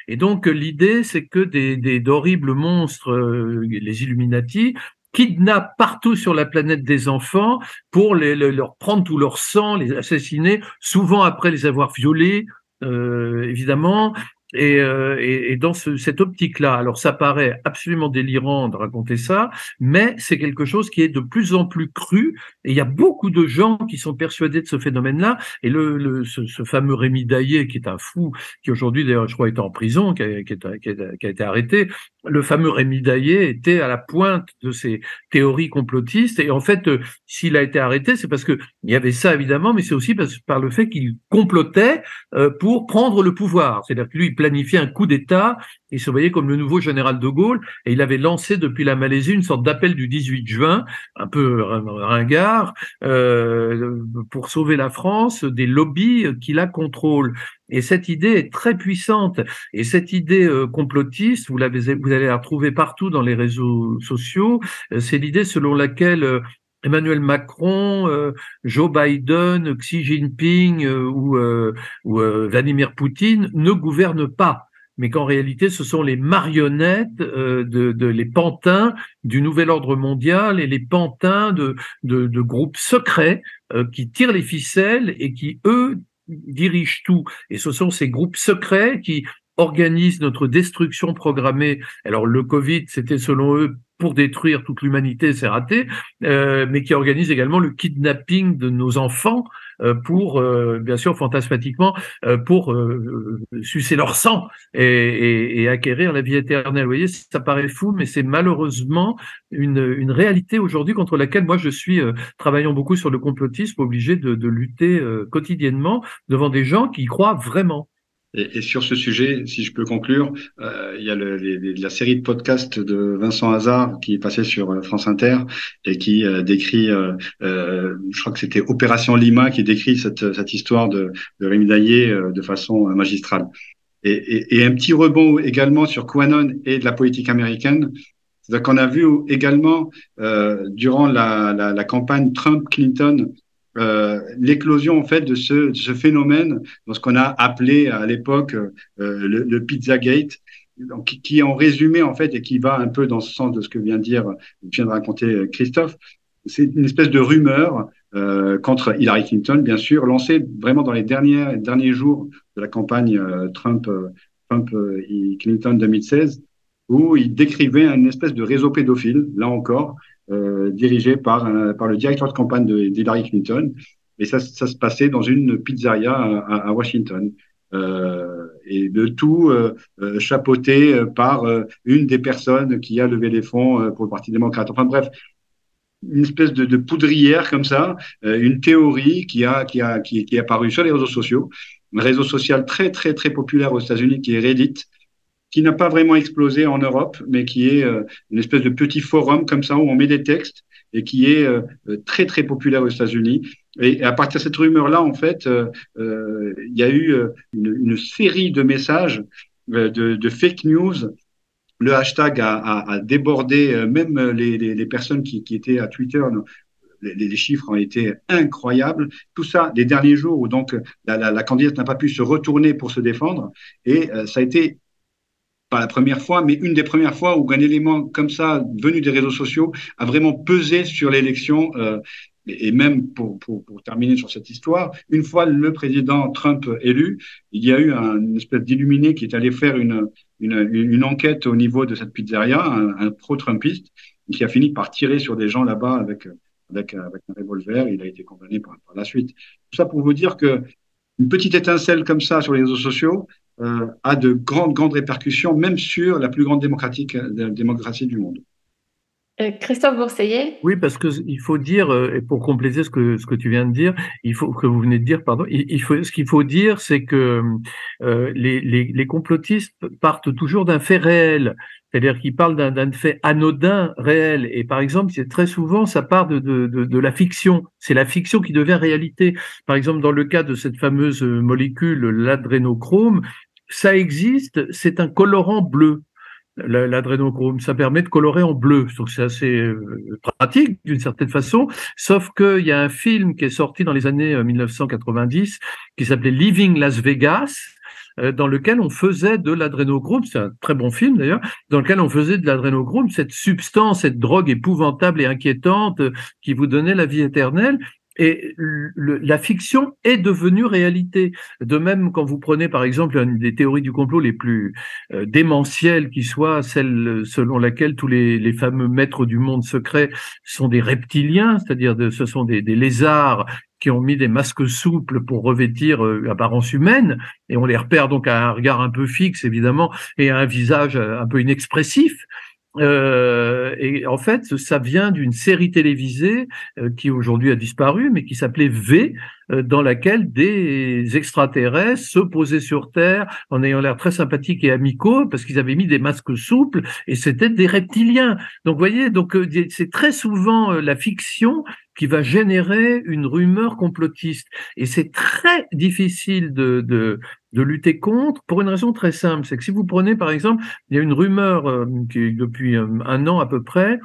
Et donc l'idée, c'est que des, d'horribles monstres, les Illuminati, kidnappent partout sur la planète des enfants pour leur prendre tout leur sang, les assassiner, souvent après les avoir violés, euh, évidemment, et, euh, et, et, dans ce, cette optique-là, alors ça paraît absolument délirant de raconter ça, mais c'est quelque chose qui est de plus en plus cru. Et il y a beaucoup de gens qui sont persuadés de ce phénomène-là. Et le, le ce, ce, fameux Rémi Daillé, qui est un fou, qui aujourd'hui d'ailleurs je crois est en prison, qui a, qui, a, qui, a, qui a, été arrêté, le fameux Rémi Daillé était à la pointe de ces théories complotistes. Et en fait, euh, s'il a été arrêté, c'est parce que il y avait ça évidemment, mais c'est aussi parce, par le fait qu'il complotait euh, pour prendre le pouvoir. C'est-à-dire que lui, planifié un coup d'État. Il se voyait comme le nouveau général de Gaulle et il avait lancé depuis la Malaisie une sorte d'appel du 18 juin, un peu ringard, euh, pour sauver la France des lobbies qui la contrôlent. Et cette idée est très puissante. Et cette idée euh, complotiste, vous, vous allez la retrouver partout dans les réseaux sociaux. Euh, c'est l'idée selon laquelle Emmanuel Macron, euh, Joe Biden, Xi Jinping euh, ou, euh, Vladimir Poutine ne gouvernent pas mais qu'en réalité, ce sont les marionnettes, de, les pantins du nouvel ordre mondial et les pantins de groupes secrets qui tirent les ficelles et qui, eux, dirigent tout. Et ce sont ces groupes secrets qui organisent notre destruction programmée. Alors le Covid, c'était selon eux pour détruire toute l'humanité, c'est raté, euh, mais qui organise également le kidnapping de nos enfants euh, pour, euh, bien sûr, fantasmatiquement, pour sucer leur sang et, acquérir la vie éternelle. Vous voyez, ça paraît fou, mais c'est malheureusement une, réalité aujourd'hui contre laquelle moi je suis, travaillant beaucoup sur le complotisme, obligé de, de lutter quotidiennement devant des gens qui croient vraiment. Et, et, sur ce sujet, si je peux conclure, euh, il y a le, les, la série de podcasts de Vincent Hazard qui est passée sur euh, France Inter et qui euh, décrit, euh, euh, je crois que c'était Opération Lima, qui décrit cette, cette histoire de, de Rémi Daillé de façon magistrale. Et, et, et, un petit rebond également sur QAnon et de la politique américaine. C'est-à-dire qu'on a vu également durant la, la, la campagne Trump-Clinton euh, l'éclosion en fait de ce, phénomène, dans ce qu'on a appelé à l'époque euh, le, le Pizzagate, donc, qui en résumé en fait et qui va un peu dans ce sens de ce que vient de dire, vient de raconter Christophe, c'est une espèce de rumeur euh, contre Hillary Clinton, bien sûr, lancée vraiment dans les derniers derniers jours de la campagne euh, Trump euh, Trump Clinton 2016, où il décrivait une espèce de réseau pédophile, là encore, euh, dirigé par, par le directeur de campagne d'Hillary Clinton. Et ça, se passait dans une pizzeria à, Washington. Euh, et de tout euh, euh chapeauté par euh, une des personnes qui a levé les fonds pour le Parti démocrate. Enfin bref, une espèce de, poudrière comme ça, euh, une théorie qui a, qui, a, qui, qui est apparue sur les réseaux sociaux, un réseau social très, très, très populaire aux États-Unis qui est Reddit, qui n'a pas vraiment explosé en Europe, mais qui est euh, une espèce de petit forum comme ça où on met des textes et qui est euh, très, très populaire aux États-Unis. Et à partir de cette rumeur-là, en fait, il y a eu une, série de messages de, fake news le hashtag a, débordé euh, même les, personnes qui, étaient à Twitter. Les, chiffres ont été incroyables. Tout ça, les derniers jours où donc la, la, candidate n'a pas pu se retourner pour se défendre, et euh, ça a été pas la première fois, mais une des premières fois où un élément comme ça, venu des réseaux sociaux, a vraiment pesé sur l'élection. Euh, et même pour, pour, terminer sur cette histoire, une fois le président Trump élu, il y a eu un, une espèce d'illuminé qui est allé faire une, une, une, enquête au niveau de cette pizzeria, un, pro-trumpiste, qui a fini par tirer sur des gens là-bas avec, avec, avec, un revolver. Il a été condamné par, par, la suite. Tout ça pour vous dire que une petite étincelle comme ça sur les réseaux sociaux euh, a de grandes, grandes répercussions, même sur la plus grande démocratique, démocratie du monde. Euh, Christophe Bourseillet Oui, parce que il faut dire, euh, et pour compléter ce que ce que tu viens de dire, il faut que vous venez de dire, pardon, il, faut ce qu'il faut dire, c'est que euh, les, les, les, complotistes partent toujours d'un fait réel, c'est-à-dire qu'ils parlent d'un fait anodin réel. Et par exemple, c'est très souvent ça part de, de, de, de la fiction. C'est la fiction qui devient réalité. Par exemple, dans le cas de cette fameuse molécule, l'adrénochrome, ça existe, c'est un colorant bleu l'adrénochrome. Ça permet de colorer en bleu. Donc c'est assez euh, pratique d'une certaine façon. Sauf qu'il y a un film qui est sorti dans les années 1990 euh, qui s'appelait Living Las Vegas euh, dans lequel on faisait de l'adrénochrome, c'est un très bon film d'ailleurs, dans lequel on faisait de l'adrénochrome, cette substance, cette drogue épouvantable et inquiétante qui vous donnait la vie éternelle, et le, la fiction est devenue réalité. De même, quand vous prenez par exemple une des théories du complot les plus euh, démentielles qui soit, celle selon laquelle tous les, les, fameux maîtres du monde secret sont des reptiliens, c'est-à-dire de, ce sont des, des, lézards qui ont mis des masques souples pour revêtir euh, apparence humaine, et on les repère donc à un regard un peu fixe évidemment et à un visage euh, un peu inexpressif. Euh, et en fait, ça vient d'une série télévisée euh, qui aujourd'hui a disparu, mais qui s'appelait V, euh, dans laquelle des extraterrestres se posaient sur Terre en ayant l'air très sympathiques et amicaux, parce qu'ils avaient mis des masques souples, et c'était des reptiliens. Donc, vous voyez, donc c'est très souvent la fiction qui va générer une rumeur complotiste. Et c'est très difficile de, de, de, lutter contre pour une raison très simple. C'est que si vous prenez, par exemple, il y a une rumeur euh, qui, depuis euh, un an à peu près,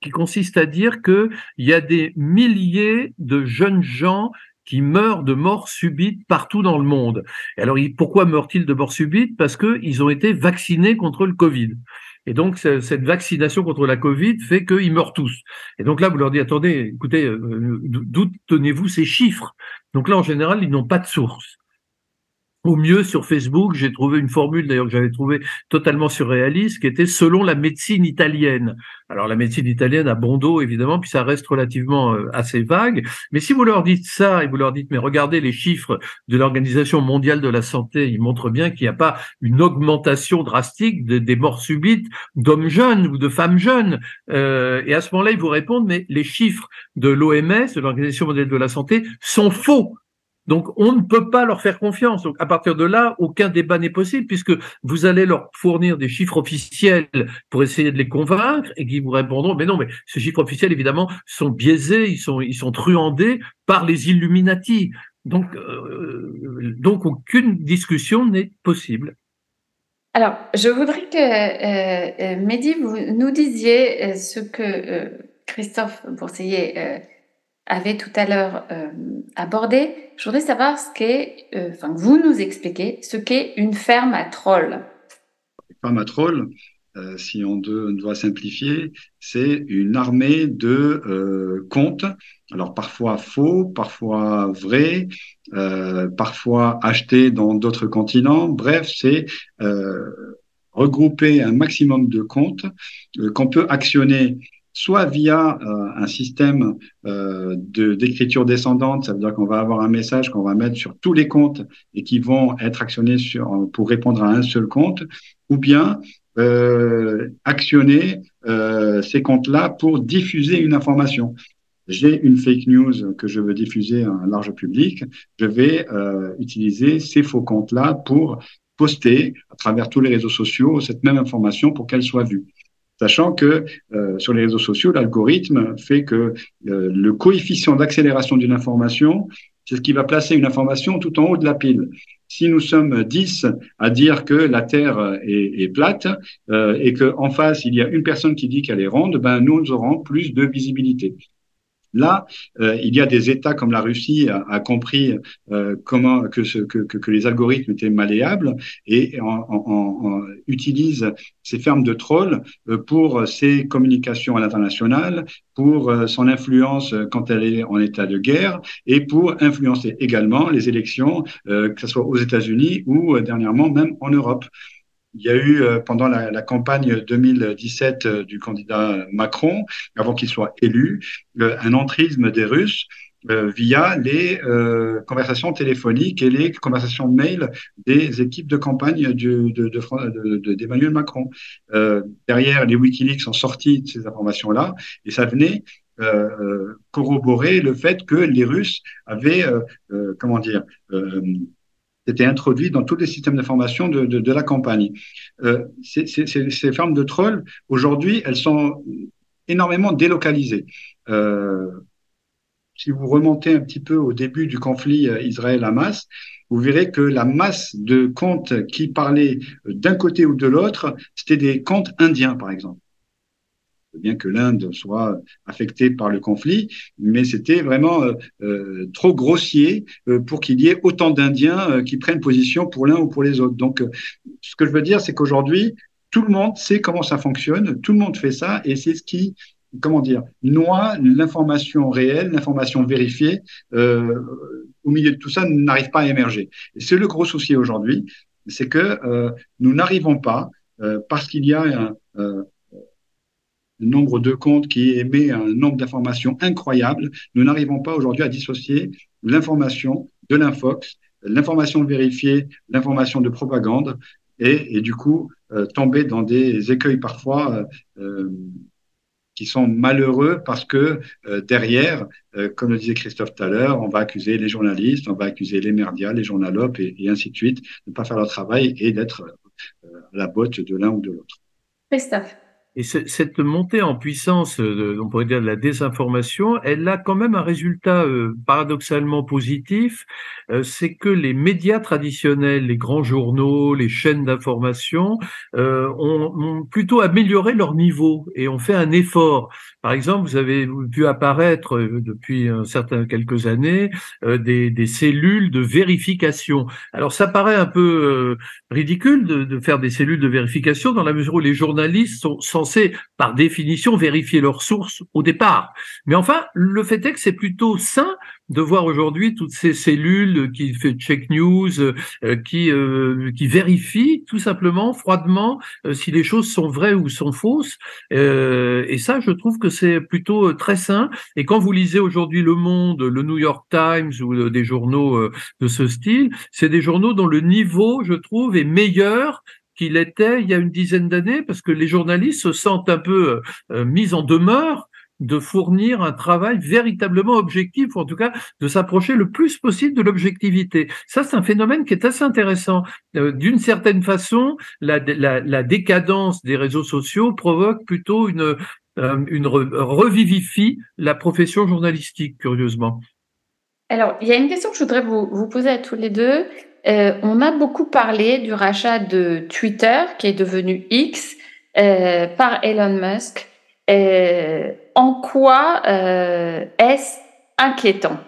qui consiste à dire qu'il y a des milliers de jeunes gens qui meurent de mort subite partout dans le monde. Alors, pourquoi meurent-ils de mort subite Parce qu'ils ont été vaccinés contre le Covid. Et donc, cette vaccination contre la Covid fait qu'ils meurent tous. Et donc là, vous leur dites, attendez, écoutez, euh, d'où tenez-vous ces chiffres? Donc là, en général, ils n'ont pas de source. Au mieux, sur Facebook, j'ai trouvé une formule d'ailleurs que j'avais trouvée totalement surréaliste, qui était selon la médecine italienne. Alors la médecine italienne a bon dos évidemment, puis ça reste relativement euh, assez vague. Mais si vous leur dites ça et vous leur dites mais regardez les chiffres de l'Organisation mondiale de la santé, ils montrent bien qu'il n'y a pas une augmentation drastique des morts subites d'hommes jeunes ou de femmes jeunes. Euh, et à ce moment-là, ils vous répondent mais les chiffres de l'OMS, de l'Organisation mondiale de la santé, sont faux. Donc, on ne peut pas leur faire confiance. Donc, à partir de là, aucun débat n'est possible puisque vous allez leur fournir des chiffres officiels pour essayer de les convaincre et qui vous répondront, mais non, mais ces chiffres officiels, évidemment, sont biaisés, ils sont, truandés par les Illuminati. Donc, euh, donc aucune discussion n'est possible. Alors, je voudrais que, euh, euh Mehdi, vous nous disiez euh, ce que Christophe Bourseillet avait tout à l'heure euh, abordé. Je voudrais savoir ce qu'est, euh, enfin, vous nous expliquez ce qu'est une ferme à trolls. Une ferme à trolls, euh, si on doit simplifier, c'est une armée de comptes, alors parfois faux, parfois vrais, parfois achetés dans d'autres continents. Bref, c'est regrouper un maximum de comptes qu'on peut actionner soit via euh, un système euh, d'écriture descendante, ça veut dire qu'on va avoir un message qu'on va mettre sur tous les comptes et qui vont être actionnés pour répondre à un seul compte, ou bien euh, actionner ces comptes-là pour diffuser une information. J'ai une fake news que je veux diffuser à un large public, je vais utiliser ces faux comptes-là pour poster à travers tous les réseaux sociaux cette même information pour qu'elle soit vue sachant que euh, sur les réseaux sociaux, l'algorithme fait que euh, le coefficient d'accélération d'une information, c'est ce qui va placer une information tout en haut de la pile. Si nous sommes 10 à dire que la Terre est, plate euh, et qu'en face, il y a une personne qui dit qu'elle est ronde, ben, nous aurons plus de visibilité. Là, euh, il y a des États comme la Russie a, a compris euh, comment que, les algorithmes étaient malléables et en, en, en, utilisent ces fermes de trolls euh, pour ses communications à l'international, pour son influence quand elle est en état de guerre et pour influencer également les élections, que ce soit aux États-Unis ou dernièrement même en Europe. Il y a eu euh, pendant la, la campagne 2017 euh, du candidat Macron, avant qu'il soit élu, euh, un entrisme des Russes via les euh, conversations téléphoniques et les conversations mail des équipes de campagne du, de, de, d'Emmanuel Macron. Euh, derrière, les Wikileaks sont sortis de ces informations-là et ça venait euh, corroborer le fait que les Russes avaient, comment dire, c'était introduit dans tous les systèmes d'information de, la campagne. Euh, ces, ces, ces, fermes de trolls, aujourd'hui, elles sont énormément délocalisées. Euh, si vous remontez un petit peu au début du conflit euh, Israël-Hamas, vous verrez que la masse de comptes qui parlaient d'un côté ou de l'autre, c'était des comptes indiens, par exemple bien que l'Inde soit affectée par le conflit, mais c'était vraiment euh, euh, trop grossier euh, pour qu'il y ait autant d'Indiens qui prennent position pour l'un ou pour les autres. Donc, ce que je veux dire, c'est qu'aujourd'hui, tout le monde sait comment ça fonctionne, tout le monde fait ça, et c'est ce qui, comment dire, noie l'information réelle, l'information vérifiée. au milieu de tout ça, n'arrive pas à émerger. Et c'est le gros souci aujourd'hui, c'est que nous n'arrivons pas, parce qu'il y a un nombre de comptes qui émet un nombre d'informations incroyable. Nous n'arrivons pas aujourd'hui à dissocier l'information de l'infox, l'information vérifiée, l'information de propagande, et, du coup euh, tomber dans des écueils parfois euh, qui sont malheureux parce que euh, derrière, euh, comme le disait Christophe tout à l'heure, on va accuser les journalistes, on va accuser les médias, les journalopes et, et ainsi de suite de ne pas faire leur travail et d'être euh, à la botte de l'un ou de l'autre. Christophe. Et cette montée en puissance, de, on pourrait dire de la désinformation, elle a quand même un résultat euh, paradoxalement positif, euh, c'est que les médias traditionnels, les grands journaux, les chaînes d'information euh, ont, plutôt amélioré leur niveau et ont fait un effort. Par exemple, vous avez vu apparaître euh, depuis un certain quelques années euh, des, cellules de vérification. Alors ça paraît un peu ridicule de, faire des cellules de vérification dans la mesure où les journalistes sont par définition, vérifier leurs sources au départ. Mais enfin, le fait est que c'est plutôt sain de voir aujourd'hui toutes ces cellules qui fait check news, euh, qui euh, qui vérifient tout simplement froidement euh, si les choses sont vraies ou sont fausses. Et ça, je trouve que c'est plutôt très sain. Et quand vous lisez aujourd'hui Le Monde, le New York Times ou des journaux de ce style, c'est des journaux dont le niveau, je trouve, est meilleur qu'il était il y a une dizaine d'années, parce que les journalistes se sentent un peu euh, mis en demeure de fournir un travail véritablement objectif, ou en tout cas de s'approcher le plus possible de l'objectivité. Ça, c'est un phénomène qui est assez intéressant. Euh, D'une certaine façon, la, décadence des réseaux sociaux provoque plutôt une, euh, une revivifie la profession journalistique, curieusement. Alors, il y a une question que je voudrais vous, vous poser à tous les deux. Euh, on a beaucoup parlé du rachat de Twitter, qui est devenu X, euh, par Elon Musk. Euh, en quoi est-ce inquiétant?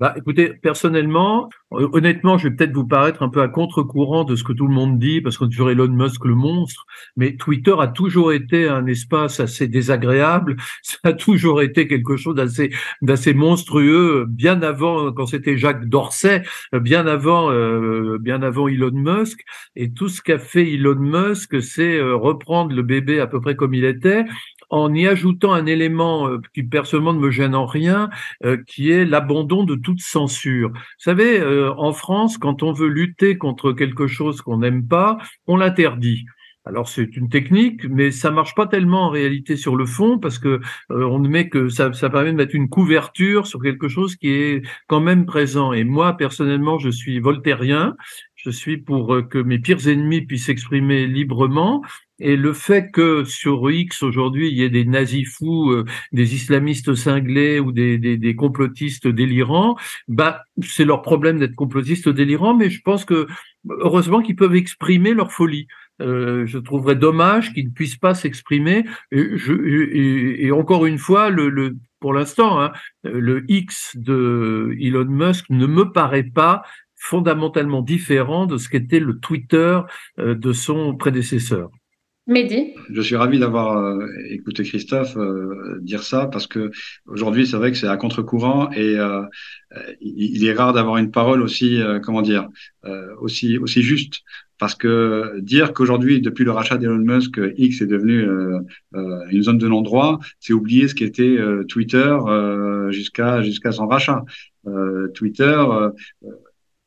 Bah, écoutez, personnellement, honnêtement, je vais peut-être vous paraître un peu à contre-courant de ce que tout le monde dit, parce qu'on toujours Elon Musk le monstre, mais Twitter a toujours été un espace assez désagréable, [LAUGHS] ça a toujours été quelque chose d'assez, d'assez monstrueux, bien avant, quand c'était Jacques Dorsey, bien avant, euh, bien avant Elon Musk, et tout ce qu'a fait Elon Musk, c'est euh, reprendre le bébé à peu près comme il était, en y ajoutant un élément euh, qui personnellement ne me gêne en rien, euh, qui est l'abandon de toute censure. Vous savez, euh, en France, quand on veut lutter contre quelque chose qu'on n'aime pas, on l'interdit. Alors c'est une technique, mais ça marche pas tellement en réalité sur le fond parce que euh, on met que ça, ça permet de mettre une couverture sur quelque chose qui est quand même présent. Et moi personnellement, je suis voltairien. Je suis pour euh, que mes pires ennemis puissent s'exprimer librement. Et le fait que sur X aujourd'hui il y ait des nazis fous, euh, des islamistes cinglés ou des, des, complotistes délirants, bah c'est leur problème d'être complotistes délirants. Mais je pense que heureusement qu'ils peuvent exprimer leur folie. Euh, je trouverais dommage qu'ils ne puissent pas s'exprimer. Et, encore une fois, pour l'instant, hein, le X de Elon Musk ne me paraît pas fondamentalement différent de ce qu'était le Twitter euh, de son prédécesseur. Mehdi? Je suis ravi d'avoir euh, écouté Christophe euh, dire ça parce que aujourd'hui c'est vrai que c'est à contre-courant et euh, il, il, est rare d'avoir une parole aussi euh, comment dire aussi aussi juste. Parce que dire qu'aujourd'hui depuis le rachat d'Elon Musk X est devenu une zone de non-droit c'est oublier ce qu'était Twitter jusqu'à jusqu'à son rachat. Twitter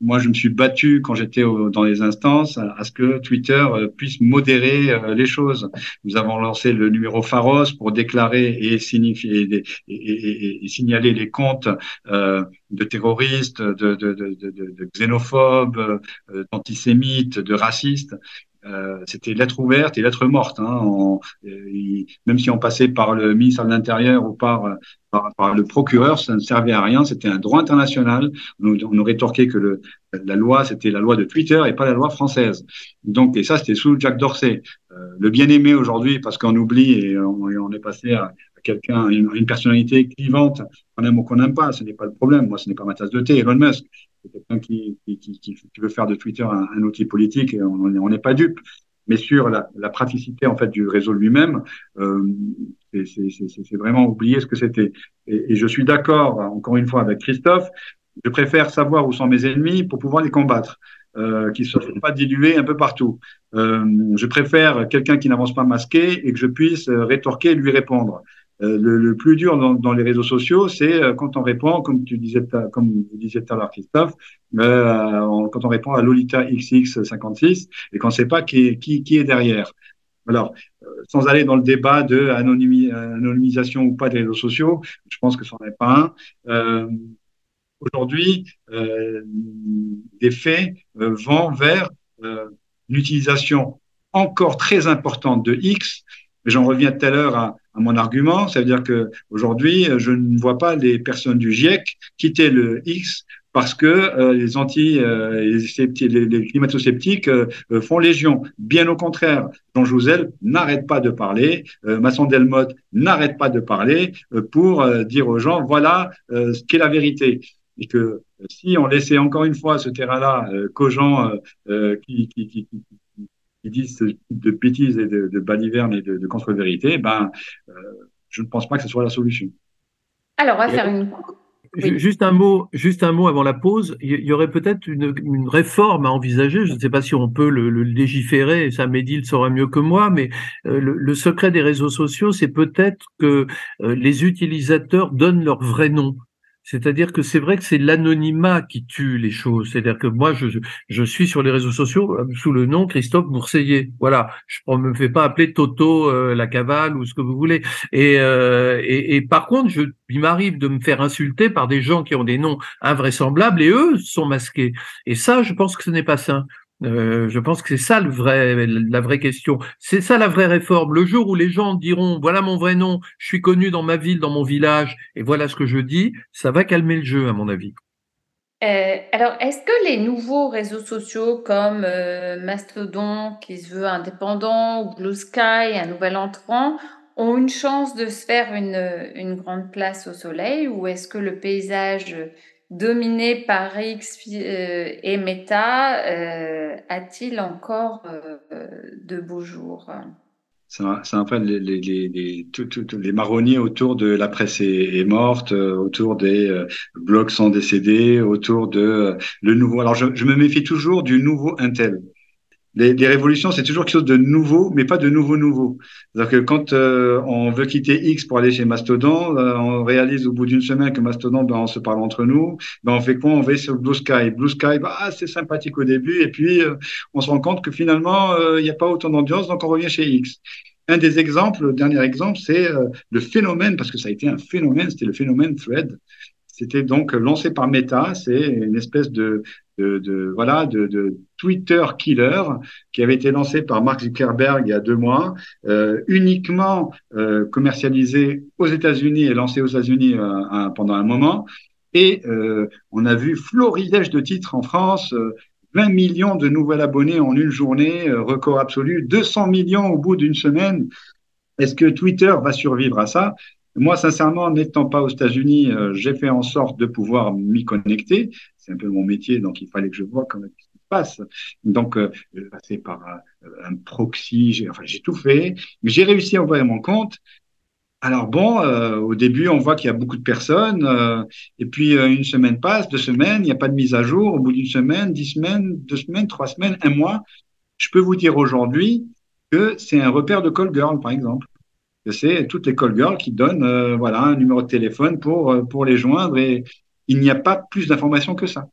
moi, je me suis battu quand j'étais dans les instances à, ce que Twitter euh, puisse modérer euh, les choses. Nous avons lancé le numéro Pharos pour déclarer et, signifier, et, et, signaler les comptes euh, de terroristes, de, de, de, de xénophobes, d'antisémites, de racistes. Euh, c'était lettre ouverte et lettre morte. Hein, même si on passait par le ministère de l'Intérieur ou par, le procureur, ça ne servait à rien. C'était un droit international. On, on nous rétorquait que la loi, c'était la loi de Twitter et pas la loi française. Donc, et ça, c'était sous Jacques Dorsey. Euh, le bien-aimé aujourd'hui, parce qu'on oublie et on, est passé à, quelqu'un, une, une, personnalité clivante, qu'on aime ou qu'on n'aime pas, ce n'est pas le problème. Moi, ce n'est pas ma tasse de thé, Elon Musk quelqu'un qui, qui, qui, qui, veut faire de Twitter un, outil politique on n'est pas dupe. Mais sur la, praticité en fait du réseau lui-même, euh, c'est vraiment oublier ce que c'était. Et, je suis d'accord encore une fois avec Christophe. Je préfère savoir où sont mes ennemis pour pouvoir les combattre, euh, qu'ils ne soient pas dilués un peu partout. Euh, je préfère quelqu'un qui n'avance pas masqué et que je puisse rétorquer et lui répondre. Euh, le, plus dur dans, les réseaux sociaux, c'est euh, quand on répond, comme tu disais, comme vous disiez tout à l'heure, Christophe, euh, quand on répond à Lolita XX56 et qu'on ne sait pas qui est, derrière. Alors, euh, sans aller dans le débat de anonymisation ou pas des réseaux sociaux, je pense que ce n'en est pas un. Euh, Aujourd'hui, des faits vont vers l'utilisation encore très importante de X. J'en reviens tout à l'heure à, à mon argument. Ça veut dire que aujourd'hui, je ne vois pas les personnes du GIEC quitter le X parce que euh, les anti, euh, les, les, les, climato-sceptiques euh, font légion. Bien au contraire, Jean Jouzel n'arrête pas de parler, euh, Masson Delmotte n'arrête pas de parler pour dire aux gens voilà ce qu'est la vérité. Et que si on laissait encore une fois ce terrain-là qu'aux gens qui, qui, qui, qui disent ce type de bêtises et de, de balivernes et de, de contre-vérités, ben, euh, je ne pense pas que ce soit la solution. Alors, on va faire une. Oui. Juste un mot, juste un mot avant la pause. Il y aurait peut-être une, une, réforme à envisager. Je ne sais pas si on peut le, le légiférer. Ça, Mehdi le saura mieux que moi. Mais euh, le, le, secret des réseaux sociaux, c'est peut-être que euh, les utilisateurs donnent leur vrai nom. C'est-à-dire que c'est vrai que c'est l'anonymat qui tue les choses. C'est-à-dire que moi, je, suis sur les réseaux sociaux euh, sous le nom Christophe Bourseiller. Voilà, je ne me fais pas appeler Toto euh, la cavale ou ce que vous voulez. Et, euh, par contre, il m'arrive de me faire insulter par des gens qui ont des noms invraisemblables et eux sont masqués. Et ça, je pense que ce n'est pas sain. Euh, je pense que c'est ça le vrai, la vraie question. C'est ça la vraie réforme. Le jour où les gens diront voilà mon vrai nom, je suis connu dans ma ville, dans mon village, et voilà ce que je dis, ça va calmer le jeu, à mon avis. Euh, alors, est-ce que les nouveaux réseaux sociaux comme euh, Mastodon, qui se veut indépendant, ou Blue Sky, un nouvel entrant, ont une chance de se faire une, une grande place au soleil, ou est-ce que le paysage dominé par X euh, et Meta euh, a-t-il encore euh, de beaux jours? C'est fait les, marronniers autour de la presse est, morte, autour des euh, blogs sont décédés, autour de le nouveau. Alors je, me méfie toujours du nouveau Intel. Les, révolutions, c'est toujours quelque chose de nouveau, mais pas de nouveau nouveau. C'est-à-dire que quand euh, on veut quitter X pour aller chez Mastodon, euh, on réalise au bout d'une semaine que Mastodon, ben, on se parle entre nous. Ben, on fait quoi? On va sur Blue Sky. Blue Sky, bah, c'est sympathique au début, et puis euh, on se rend compte que finalement, il n'y a pas autant d'ambiance, donc on revient chez X. Un des exemples, le dernier exemple, c'est le phénomène, parce que ça a été un phénomène, c'était le phénomène Thread. C'était donc lancé par Meta, c'est une espèce de, de, de voilà de, de, Twitter killer qui avait été lancé par Mark Zuckerberg il y a deux mois, euh, uniquement euh, commercialisé aux États-Unis et lancé aux États-Unis euh, pendant un moment. Et on a vu florilège de titres en France. 20 millions de nouveaux abonnés en une journée, record absolu, 200 millions au bout d'une semaine. Est-ce que Twitter va survivre à ça? Moi, sincèrement, n'étant pas aux États-Unis, j'ai fait en sorte de pouvoir m'y connecter. C'est un peu mon métier, donc il fallait que je vois Donc, euh, par un, un proxy, j'ai enfin, j'ai tout fait, j'ai réussi à ouvrir mon compte. Alors bon, euh, au début, on voit qu'il y a beaucoup de personnes, euh, et puis une semaine passe, deux semaines, il n'y a pas de mise à jour. Au bout d'une semaine, dix semaines, deux semaines, trois semaines, un mois, je peux vous dire aujourd'hui que c'est un repère de call girl, par exemple c'est toutes les call girls qui donnent euh, voilà un numéro de téléphone pour euh, pour les joindre et il n'y a pas plus d'informations que ça.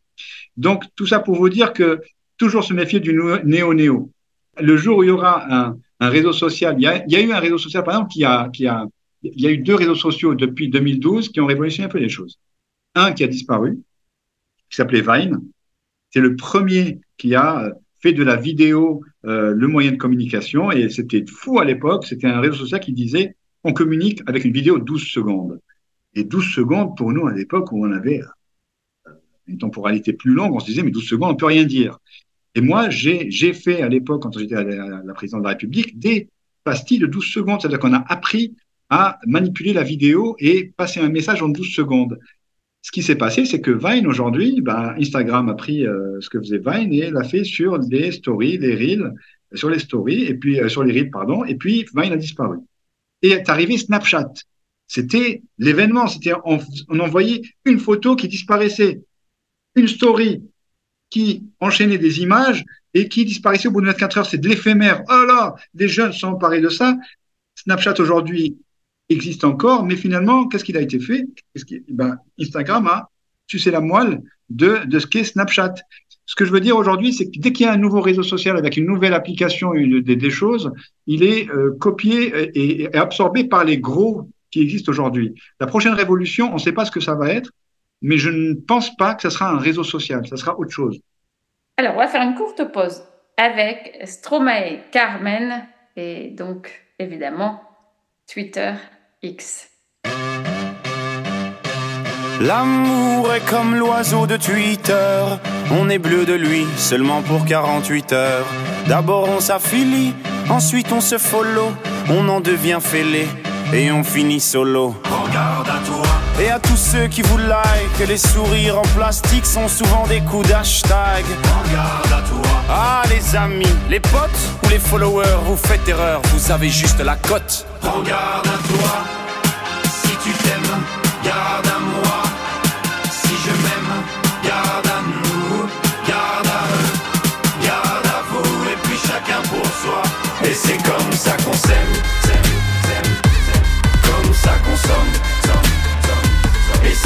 Donc tout ça pour vous dire que toujours se méfier du néo-néo. Le jour où il y aura un, réseau social, il y, a, eu un réseau social par exemple qui a qui a il y a eu deux réseaux sociaux depuis 2012 qui ont révolutionné un peu les choses. Un qui a disparu, qui s'appelait Vine. C'est le premier qui a fait de la vidéo euh, le moyen de communication et c'était fou à l'époque. C'était un réseau social qui disait on communique avec une vidéo de 12 secondes. Et 12 secondes pour nous à l'époque où on avait euh, une temporalité plus longue, on se disait mais 12 secondes on peut rien dire. Et moi j'ai fait à l'époque quand j'étais la, présidence de la République des pastilles de 12 secondes, c'est-à-dire qu'on a appris à manipuler la vidéo et passer un message en 12 secondes. Ce qui s'est passé, c'est que Vine aujourd'hui, ben, Instagram a pris euh, ce que faisait Vine et l'a fait sur les stories, les reels, sur les stories et puis euh, sur les reels, pardon, et puis Vine a disparu. Et est arrivé Snapchat. C'était l'événement. C'était on envoyait une photo qui disparaissait, une story qui enchaînait des images et qui disparaissait au bout de 24 heures. C'est de l'éphémère. Oh là, les jeunes sont emparés de ça. Snapchat aujourd'hui existe encore, mais finalement, qu'est-ce qu'il a été fait? Ben, Instagram a sucé la moelle de, de ce qu'est Snapchat. Ce que je veux dire aujourd'hui, c'est que dès qu'il y a un nouveau réseau social avec une nouvelle application, une, des, choses, il est euh, copié et, absorbé par les gros qui existent aujourd'hui. La prochaine révolution, on ne sait pas ce que ça va être, mais je ne pense pas que ce sera un réseau social, ça sera autre chose. Alors, on va faire une courte pause avec Stromae Carmen et donc évidemment Twitter X. L'amour est comme l'oiseau de Twitter. On est bleu de lui seulement pour 48 heures. D'abord on s'affilie, ensuite on se follow. On en devient fêlé et on finit solo. Regarde à toi. Et à tous ceux qui vous like, les sourires en plastique sont souvent des coups d'hashtag. Regarde à toi. Ah les amis, les potes ou les followers, vous faites erreur, vous avez juste la cote. Regarde à toi.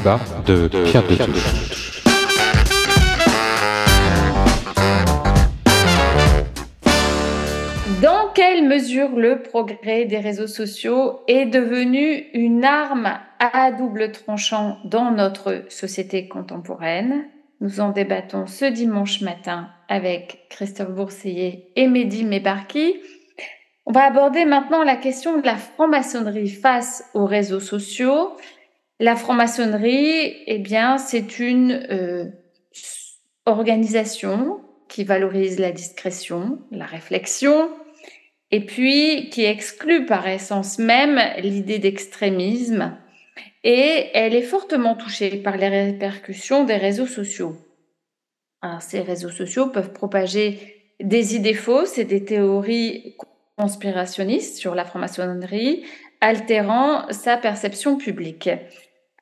Débats de Pierre de Touche. Dans quelle mesure le progrès des réseaux sociaux est devenu une arme à double tranchant dans notre société contemporaine? Nous en débattons ce dimanche matin avec Christophe Bourseiller et Mehdi Mebarki. On va aborder maintenant la question de la franc-maçonnerie face aux réseaux sociaux. La franc-maçonnerie, eh bien, c'est une euh, organisation qui valorise la discrétion, la réflexion, et puis qui exclut par essence même l'idée d'extrémisme, et elle est fortement touchée par les répercussions des réseaux sociaux. Alors, ces réseaux sociaux peuvent propager des idées fausses et des théories conspirationnistes sur la franc-maçonnerie, altérant sa perception publique.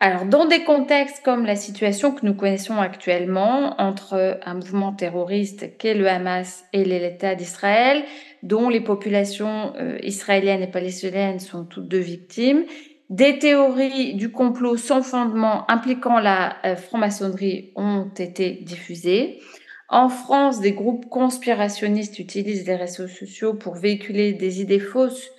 Alors, dans des contextes comme la situation que nous connaissons actuellement entre un mouvement terroriste qu'est le Hamas et l'État d'Israël, dont les populations euh, israéliennes et palestiniennes sont toutes deux victimes, des théories du complot sans fondement impliquant la euh, franc-maçonnerie ont été diffusées. En France, des groupes conspirationnistes utilisent les réseaux sociaux pour véhiculer des idées fausses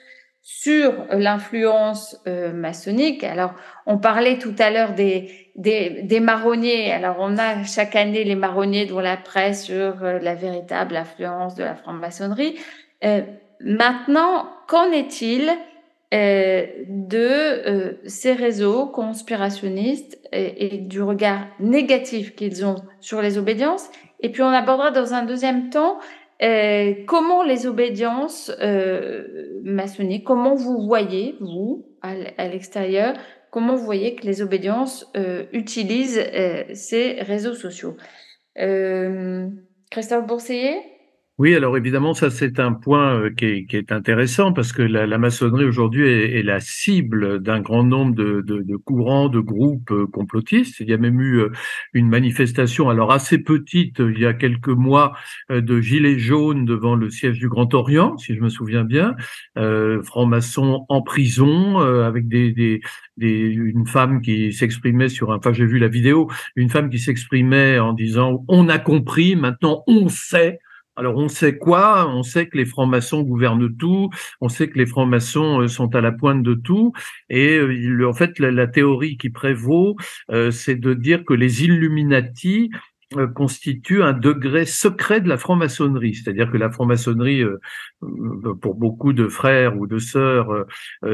sur l'influence euh, maçonnique. Alors, on parlait tout à l'heure des, des, marronniers. Alors, on a chaque année les marronniers dont la presse sur euh, la véritable influence de la franc-maçonnerie. Euh, maintenant, qu'en est-il de ces réseaux conspirationnistes et, et du regard négatif qu'ils ont sur les obédiences? Et puis, on abordera dans un deuxième temps euh, comment les obédiences euh, maçonniques, comment vous voyez, vous, à l'extérieur, comment vous voyez que les obédiences euh, utilisent euh, ces réseaux sociaux? Euh, Christophe Bourseiller oui, alors évidemment, ça c'est un point euh, qui est, qui est, intéressant parce que la, la maçonnerie aujourd'hui est, est, la cible d'un grand nombre de, de, de, courants, de groupes euh, complotistes. Il y a même eu euh, une manifestation, alors assez petite, il y a quelques mois, de gilets jaunes devant le siège du Grand Orient, si je me souviens bien, euh, francs-maçons en prison, avec des, des, des, une femme qui s'exprimait sur un, enfin j'ai vu la vidéo, une femme qui s'exprimait en disant on a compris, maintenant on sait. Alors on sait quoi? On sait que les francs-maçons gouvernent tout, on sait que les francs-maçons euh, sont à la pointe de tout, et euh, en fait la, la théorie qui prévaut, euh, c'est de dire que les Illuminati constitue un degré secret de la franc-maçonnerie, c'est-à-dire que la franc-maçonnerie, euh, euh, pour beaucoup de frères ou de sœurs,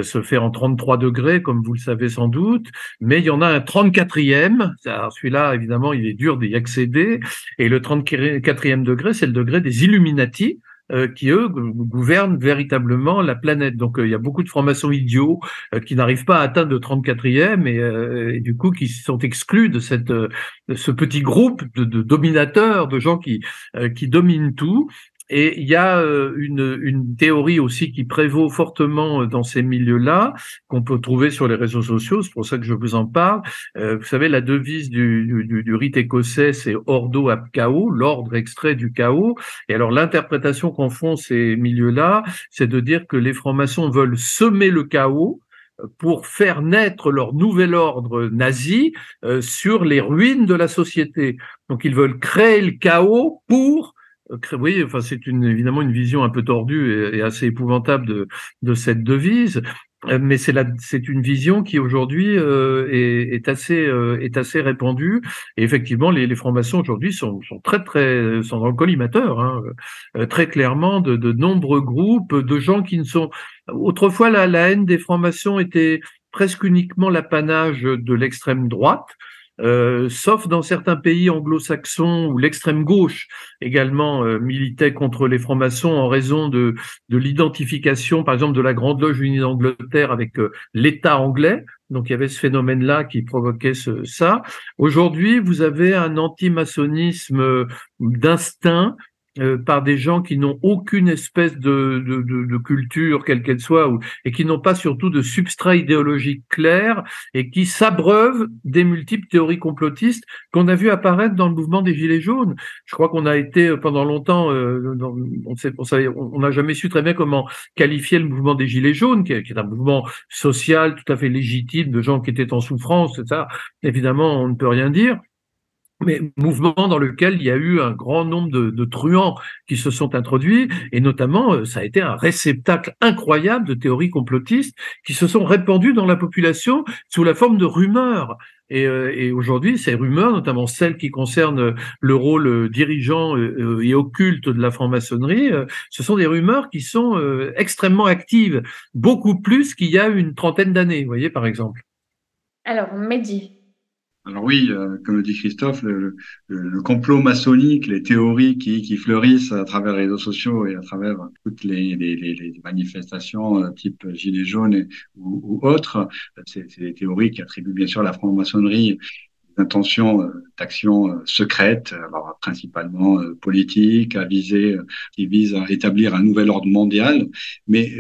se fait en 33 degrés, comme vous le savez sans doute, mais il y en a un 34e, celui-là, évidemment, il est dur d'y accéder, et le 34e degré, c'est le degré des Illuminati, euh, qui, eux, gouvernent véritablement la planète. Donc, euh, il y a beaucoup de francs-maçons idiots euh, qui n'arrivent pas à atteindre le 34e et, du coup, qui sont exclus de, cette, ce petit groupe de, de dominateurs, de gens qui, qui dominent tout. Et il y a euh, une, une, théorie aussi qui prévaut fortement euh, dans ces milieux-là, qu'on peut trouver sur les réseaux sociaux, c'est pour ça que je vous en parle. Euh, vous savez, la devise du, du, du rite écossais, c'est Ordo ab chaos, l'ordre extrait du chaos. Et alors l'interprétation qu'en font ces milieux-là, c'est de dire que les francs-maçons veulent semer le chaos, pour faire naître leur nouvel ordre nazi euh, sur les ruines de la société. Donc ils veulent créer le chaos pour euh, oui, enfin c'est une, évidemment une vision un peu tordue et, et assez épouvantable de, de cette devise. Euh, mais c'est c'est une vision qui aujourd'hui euh, est, est, assez euh, est assez répandue. Et effectivement, les, les francs-maçons aujourd'hui sont, sont très très sont dans le collimateur, hein, euh, très clairement de, de nombreux groupes de gens qui ne sont. Autrefois, la, la haine des francs-maçons était presque uniquement l'apanage de l'extrême droite. Euh, sauf dans certains pays anglo-saxons où l'extrême gauche également euh, militait contre les francs-maçons en raison de, de l'identification, par exemple, de la Grande Loge unie d'Angleterre avec euh, l'État anglais. Donc il y avait ce phénomène-là qui provoquait ce, ça. Aujourd'hui, vous avez un anti-maçonnisme d'instinct euh, par des gens qui n'ont aucune espèce de, de, de, de culture, quelle qu'elle soit, ou, et qui n'ont pas surtout de substrat idéologique clair, et qui s'abreuvent des multiples théories complotistes qu'on a vu apparaître dans le mouvement des Gilets jaunes. Je crois qu'on a été euh, pendant longtemps, euh, dans, on n'a jamais su très bien comment qualifier le mouvement des Gilets jaunes, qui est, qui est, un mouvement social tout à fait légitime de gens qui étaient en souffrance, ça. Évidemment, on ne peut rien dire mais mouvement dans lequel il y a eu un grand nombre de, truands qui se sont introduits, et notamment, euh, ça a été un réceptacle incroyable de théories complotistes qui se sont répandues dans la population sous la forme de rumeurs. Et, euh, et aujourd'hui, ces rumeurs, notamment celles qui concernent le rôle dirigeant euh, et occulte de la franc-maçonnerie, ce sont des rumeurs qui sont extrêmement actives, beaucoup plus qu'il y a une trentaine d'années, vous voyez, par exemple. Alors, Mehdi, alors oui, euh, comme le dit Christophe, le, complot maçonnique, les théories qui, fleurissent à travers les réseaux sociaux et à travers toutes les, manifestations euh, type Gilets jaunes ou, ou, autres, c'est des théories qui attribuent bien sûr la franc-maçonnerie intentions euh, d'action euh, secrète, alors principalement euh, politique, à viser, qui vise à établir un nouvel ordre mondial. Mais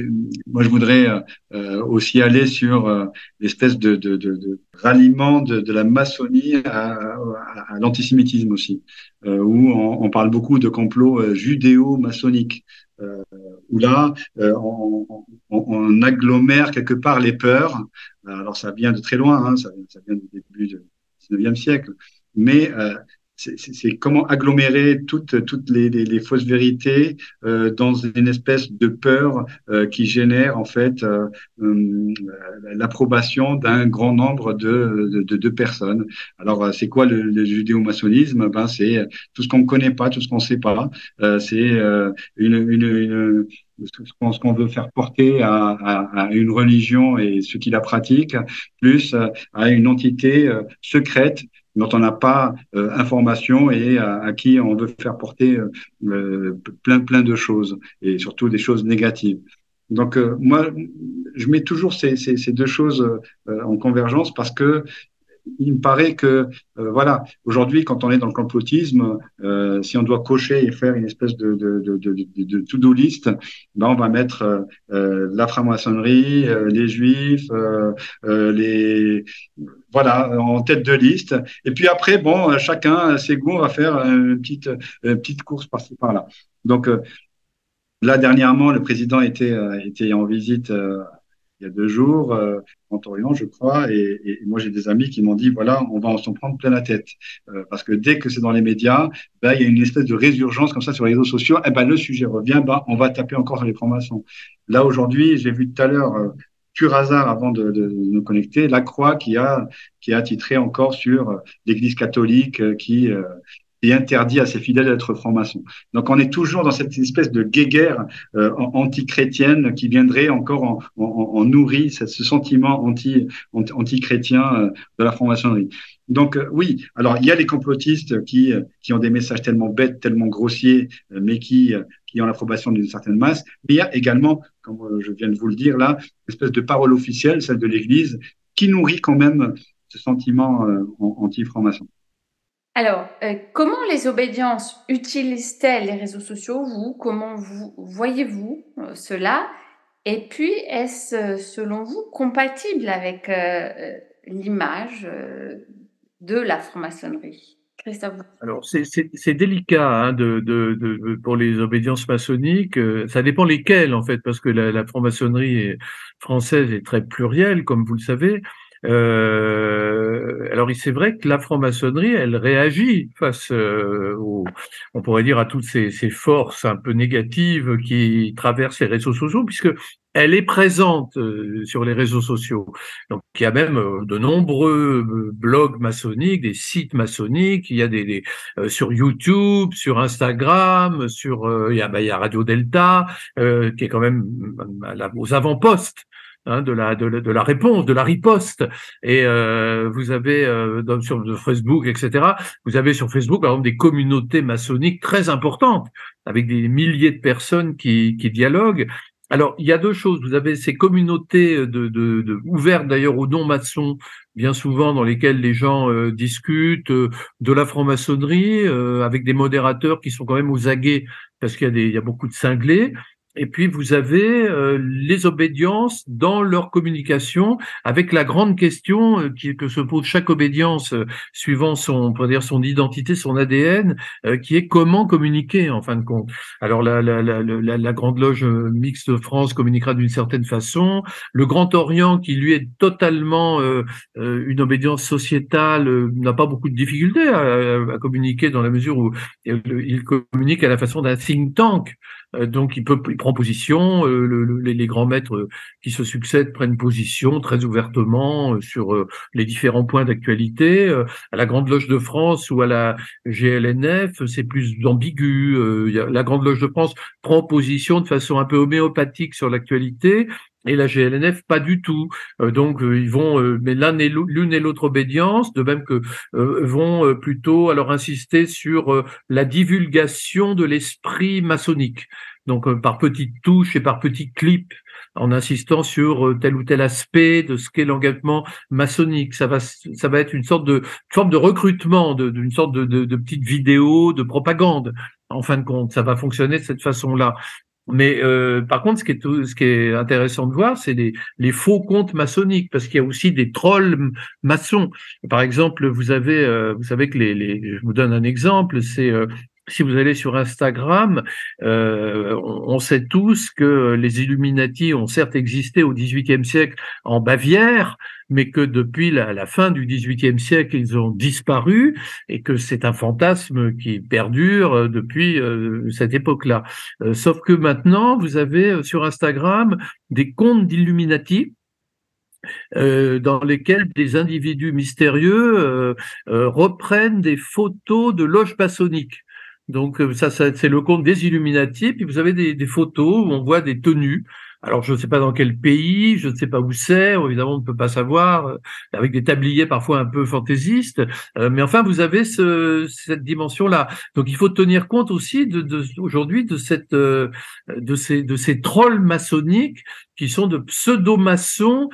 moi, je voudrais aussi aller sur l'espèce de, de, de, de, ralliement de, la maçonnie à, à, l'antisémitisme aussi, où on, on, parle beaucoup de complots judéo-maçonniques. Euh, où là, on, on, on, agglomère quelque part les peurs. Alors ça vient de très loin, hein, ça, ça vient du début de, 19e siècle. Mais euh, c'est comment agglomérer toutes, toutes les, les, les fausses vérités euh, dans une espèce de peur euh, qui génère en fait euh, euh l'approbation d'un grand nombre de, de, de, personnes. Alors euh, c'est quoi le, le judéo-maçonnisme? Ben c'est tout ce qu'on ne connaît pas, tout ce qu'on ne sait pas. c'est une, une, une ce qu'on veut faire porter à, à, à, une religion et ceux qui la pratiquent, plus à une entité secrète dont on n'a pas euh, information et à, qui on veut faire porter euh, euh, plein plein de choses et surtout des choses négatives. Donc moi, je mets toujours ces, ces, ces deux choses en convergence parce que il me paraît que, euh, voilà, aujourd'hui, quand on est dans le complotisme, euh, si on doit cocher et faire une espèce de, to-do list, ben on va mettre euh, la franc-maçonnerie, euh, les juifs, euh, euh, les voilà, en tête de liste. Et puis après, bon, chacun ses goûts, va faire une petite, petite course par-ci par-là. Donc là, dernièrement, le président était, était en visite il y a deux jours euh, en Orient, je crois, et, et moi j'ai des amis qui m'ont dit voilà, on va s'en prendre plein la tête euh, parce que dès que c'est dans les médias, ben il y a une espèce de résurgence comme ça sur les réseaux sociaux. Et eh ben le sujet revient, ben on va taper encore sur les francs-maçons. Là aujourd'hui, j'ai vu tout à l'heure. Euh, pur hasard avant de, de, nous connecter, la Croix qui a qui a titré encore sur euh, l'Église catholique euh, qui interdit à ses fidèles d'être francs-maçons. Donc on est toujours dans cette espèce de guéguerre euh, anti-chrétienne qui viendrait encore en, en, en nourrir ce, sentiment anti, anti-chrétien euh, de la franc-maçonnerie. Donc euh, oui, alors il y a les complotistes qui, ont des messages tellement bêtes, tellement grossiers, mais qui, qui ont l'approbation d'une certaine masse. Mais il y a également, comme je viens de vous le dire là, une espèce de parole officielle, celle de l'Église, qui nourrit quand même ce sentiment anti-franc-maçon. Alors, euh, comment les obédiences utilisent-elles les réseaux sociaux, vous? Comment vous voyez-vous euh, cela? Et puis, est-ce, euh, selon vous, compatible avec l'image de la franc-maçonnerie? Christophe Alors, c'est délicat hein, de, de, pour les obédiences maçonniques. Ça dépend lesquelles, en fait, parce que la, franc-maçonnerie française est très plurielle, comme vous le savez. Euh, alors c'est vrai que la franc-maçonnerie, elle réagit face, euh, on pourrait dire, à toutes ces, ces, forces un peu négatives qui traversent les réseaux sociaux, puisque elle est présente euh, sur les réseaux sociaux. Donc, il y a même euh, de nombreux blogs maçonniques, des sites maçonniques. Il y a des, sur YouTube, sur Instagram, sur bah, il y a Radio Delta qui est quand même aux avant-postes. Hein, de, la, de, la, réponse, de la riposte. Et vous avez sur Facebook, etc. Vous avez sur Facebook, par exemple, des communautés maçonniques très importantes, avec des milliers de personnes qui, qui dialoguent. Alors, il y a deux choses. Vous avez ces communautés de, de, de ouvertes d'ailleurs aux non-maçons, bien souvent dans lesquelles les gens euh, discutent euh, de la franc-maçonnerie, euh, avec des modérateurs qui sont quand même aux aguets parce qu'il y a, des, il y a beaucoup de cinglés. Et puis vous avez euh, les obédiences dans leur communication, avec la grande question euh, que se pose chaque obédience euh, suivant son, on pourrait dire son identité, son ADN, qui est comment communiquer en fin de compte. Alors la, la, la, la grande loge mixte France communiquera d'une certaine façon. Le Grand Orient, qui lui est totalement une obédience sociétale, n'a pas beaucoup de difficultés à, à, communiquer dans la mesure où il communique à la façon d'un think tank. Euh, donc il, peut, il prend position, euh, les, grands maîtres euh, qui se succèdent prennent position très ouvertement sur les différents points d'actualité. À la Grande Loge de France ou à la GLNF, c'est plus ambigu. La Grande Loge de France prend position de façon un peu homéopathique sur l'actualité, et la GLNF pas du tout. donc ils vont, mais l'un et l'une et l'autre obédience, de même que vont plutôt alors insister sur la divulgation de l'esprit maçonnique donc euh, par petites touches et par petits clips, en insistant sur euh, tel ou tel aspect de ce qu'est l'engagement maçonnique. Ça va, ça va être une sorte de forme de recrutement, d'une sorte de, de, de petite vidéo de propagande. En fin de compte, ça va fonctionner de cette façon-là. Mais euh, par contre, ce qui est, ce qui est intéressant de voir, c'est les, faux comptes maçonniques, parce qu'il y a aussi des trolls maçons. Par exemple, vous avez, vous savez que les, les, je vous donne un exemple, c'est si vous allez sur Instagram, euh, on, sait tous que les Illuminati ont certes existé au XVIIIe siècle en Bavière, mais que depuis la, fin du XVIIIe siècle, ils ont disparu et que c'est un fantasme qui perdure depuis euh, cette époque-là. Euh, sauf que maintenant, vous avez sur Instagram des comptes d'Illuminati dans lesquels des individus mystérieux reprennent des photos de loges maçonniques. Donc euh, ça, c'est le compte des Illuminati. Puis vous avez des, photos où on voit des tenues. Alors je ne sais pas dans quel pays, je ne sais pas où c'est. Évidemment, on ne peut pas savoir. Euh, avec des tabliers parfois un peu fantaisistes. Euh, mais enfin, vous avez ce, cette dimension-là. Donc il faut tenir compte aussi aujourd'hui de cette de ces de trolls maçonniques qui sont de pseudo-maçons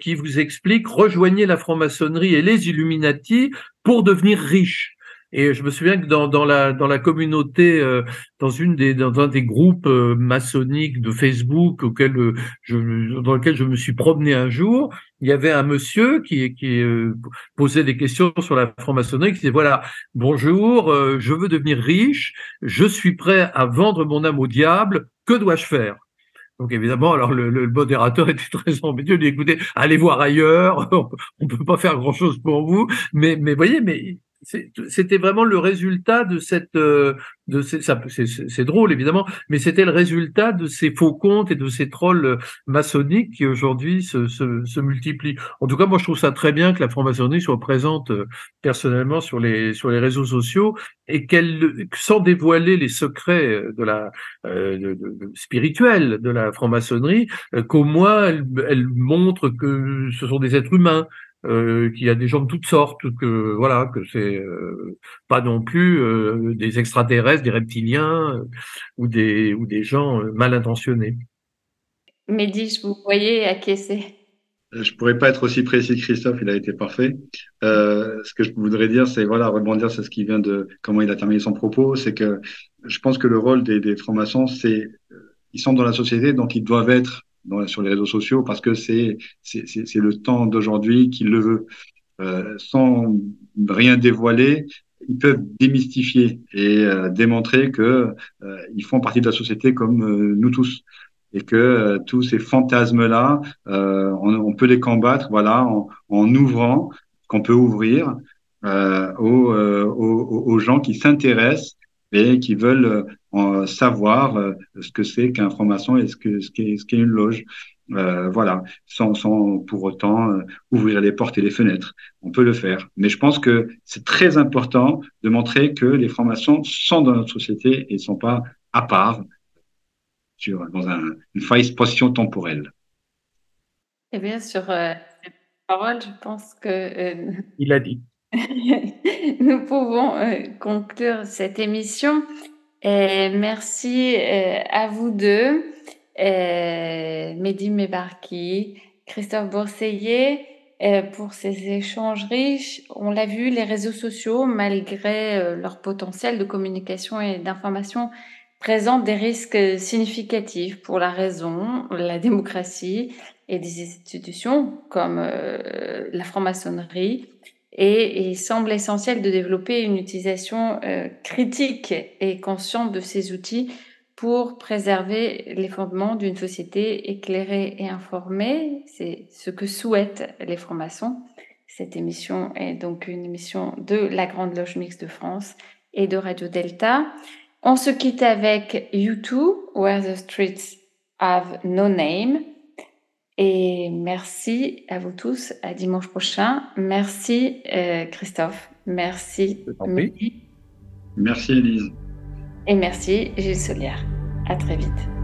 qui vous expliquent rejoignez la franc-maçonnerie et les Illuminati pour devenir riches. Et je me souviens que dans, dans la dans la communauté, euh, dans une des dans un des groupes euh, maçonniques de Facebook auquel euh, je, dans lequel je me suis promené un jour, il y avait un monsieur qui qui posait des questions sur la franc-maçonnerie, qui disait voilà bonjour, je veux devenir riche, je suis prêt à vendre mon âme au diable, que dois-je faire? Donc évidemment, alors le, le, modérateur [LAUGHS] était très embêté. Il dit écoutez, allez voir ailleurs. [LAUGHS] On peut pas faire grand chose pour vous. Mais mais voyez, mais c'était vraiment le résultat de cette euh, de c'est drôle évidemment mais c'était le résultat de ces faux comptes et de ces trolls euh, maçonniques qui aujourd'hui se, se, se, multiplient. En tout cas moi je trouve ça très bien que la franc-maçonnerie soit présente euh, personnellement sur les sur les réseaux sociaux et qu'elle sans dévoiler les secrets de la euh, de, de, spirituelle de la franc-maçonnerie qu'au moins elle, elle montre que ce sont des êtres humains euh, qu'il y a des gens de toutes sortes, que voilà, que c'est euh, pas non plus euh, des extraterrestres, des reptiliens euh, ou des ou des gens mal intentionnés. Mehdi, vous voyez acquiescer. Je pourrais pas être aussi précis que Christophe, il a été parfait. ce que je voudrais dire, c'est voilà, rebondir sur ce qui vient de comment il a terminé son propos, c'est que je pense que le rôle des, des francs-maçons, c'est ils sont dans la société, donc ils doivent être sur les réseaux sociaux parce que c'est le temps d'aujourd'hui qui le veut. Euh, sans rien dévoiler, ils peuvent démystifier et euh, démontrer que euh, ils font partie de la société comme euh, nous tous et que tous ces fantasmes là, on, peut les combattre, voilà, en, en ouvrant qu'on peut ouvrir aux, aux, aux, gens qui s'intéressent et qui veulent euh, savoir ce que c'est qu'un franc-maçon et ce que ce qu'est ce qu'est une loge. Euh, voilà, sans, sans pour autant ouvrir les portes et les fenêtres. On peut le faire. Mais je pense que c'est très important de montrer que les francs-maçons sont dans notre société et ne sont pas à part sur, dans un, une faille position temporelle. Eh bien, sur euh, parole, je pense que euh, Il a dit. [LAUGHS] nous pouvons euh, conclure cette émission. Et merci euh, à vous deux, euh, Mehdi Mebarki, Christophe Bourseillet, euh, pour ces échanges riches. On l'a vu, les réseaux sociaux, malgré euh, leur potentiel de communication et d'information, présentent des risques significatifs pour la raison, la démocratie et des institutions comme euh, la franc-maçonnerie. Et il semble essentiel de développer une utilisation euh, critique et consciente de ces outils pour préserver les fondements d'une société éclairée et informée. C'est ce que souhaitent les francs-maçons. Cette émission est donc une émission de la Grande Loge Mixte de France et de Radio Delta. On se quitte avec U2, Where the Streets Have No Name. Et merci à vous tous. À dimanche prochain. Merci euh, Christophe. Merci. Merci Elise. Et merci Gilles Solière. À très vite.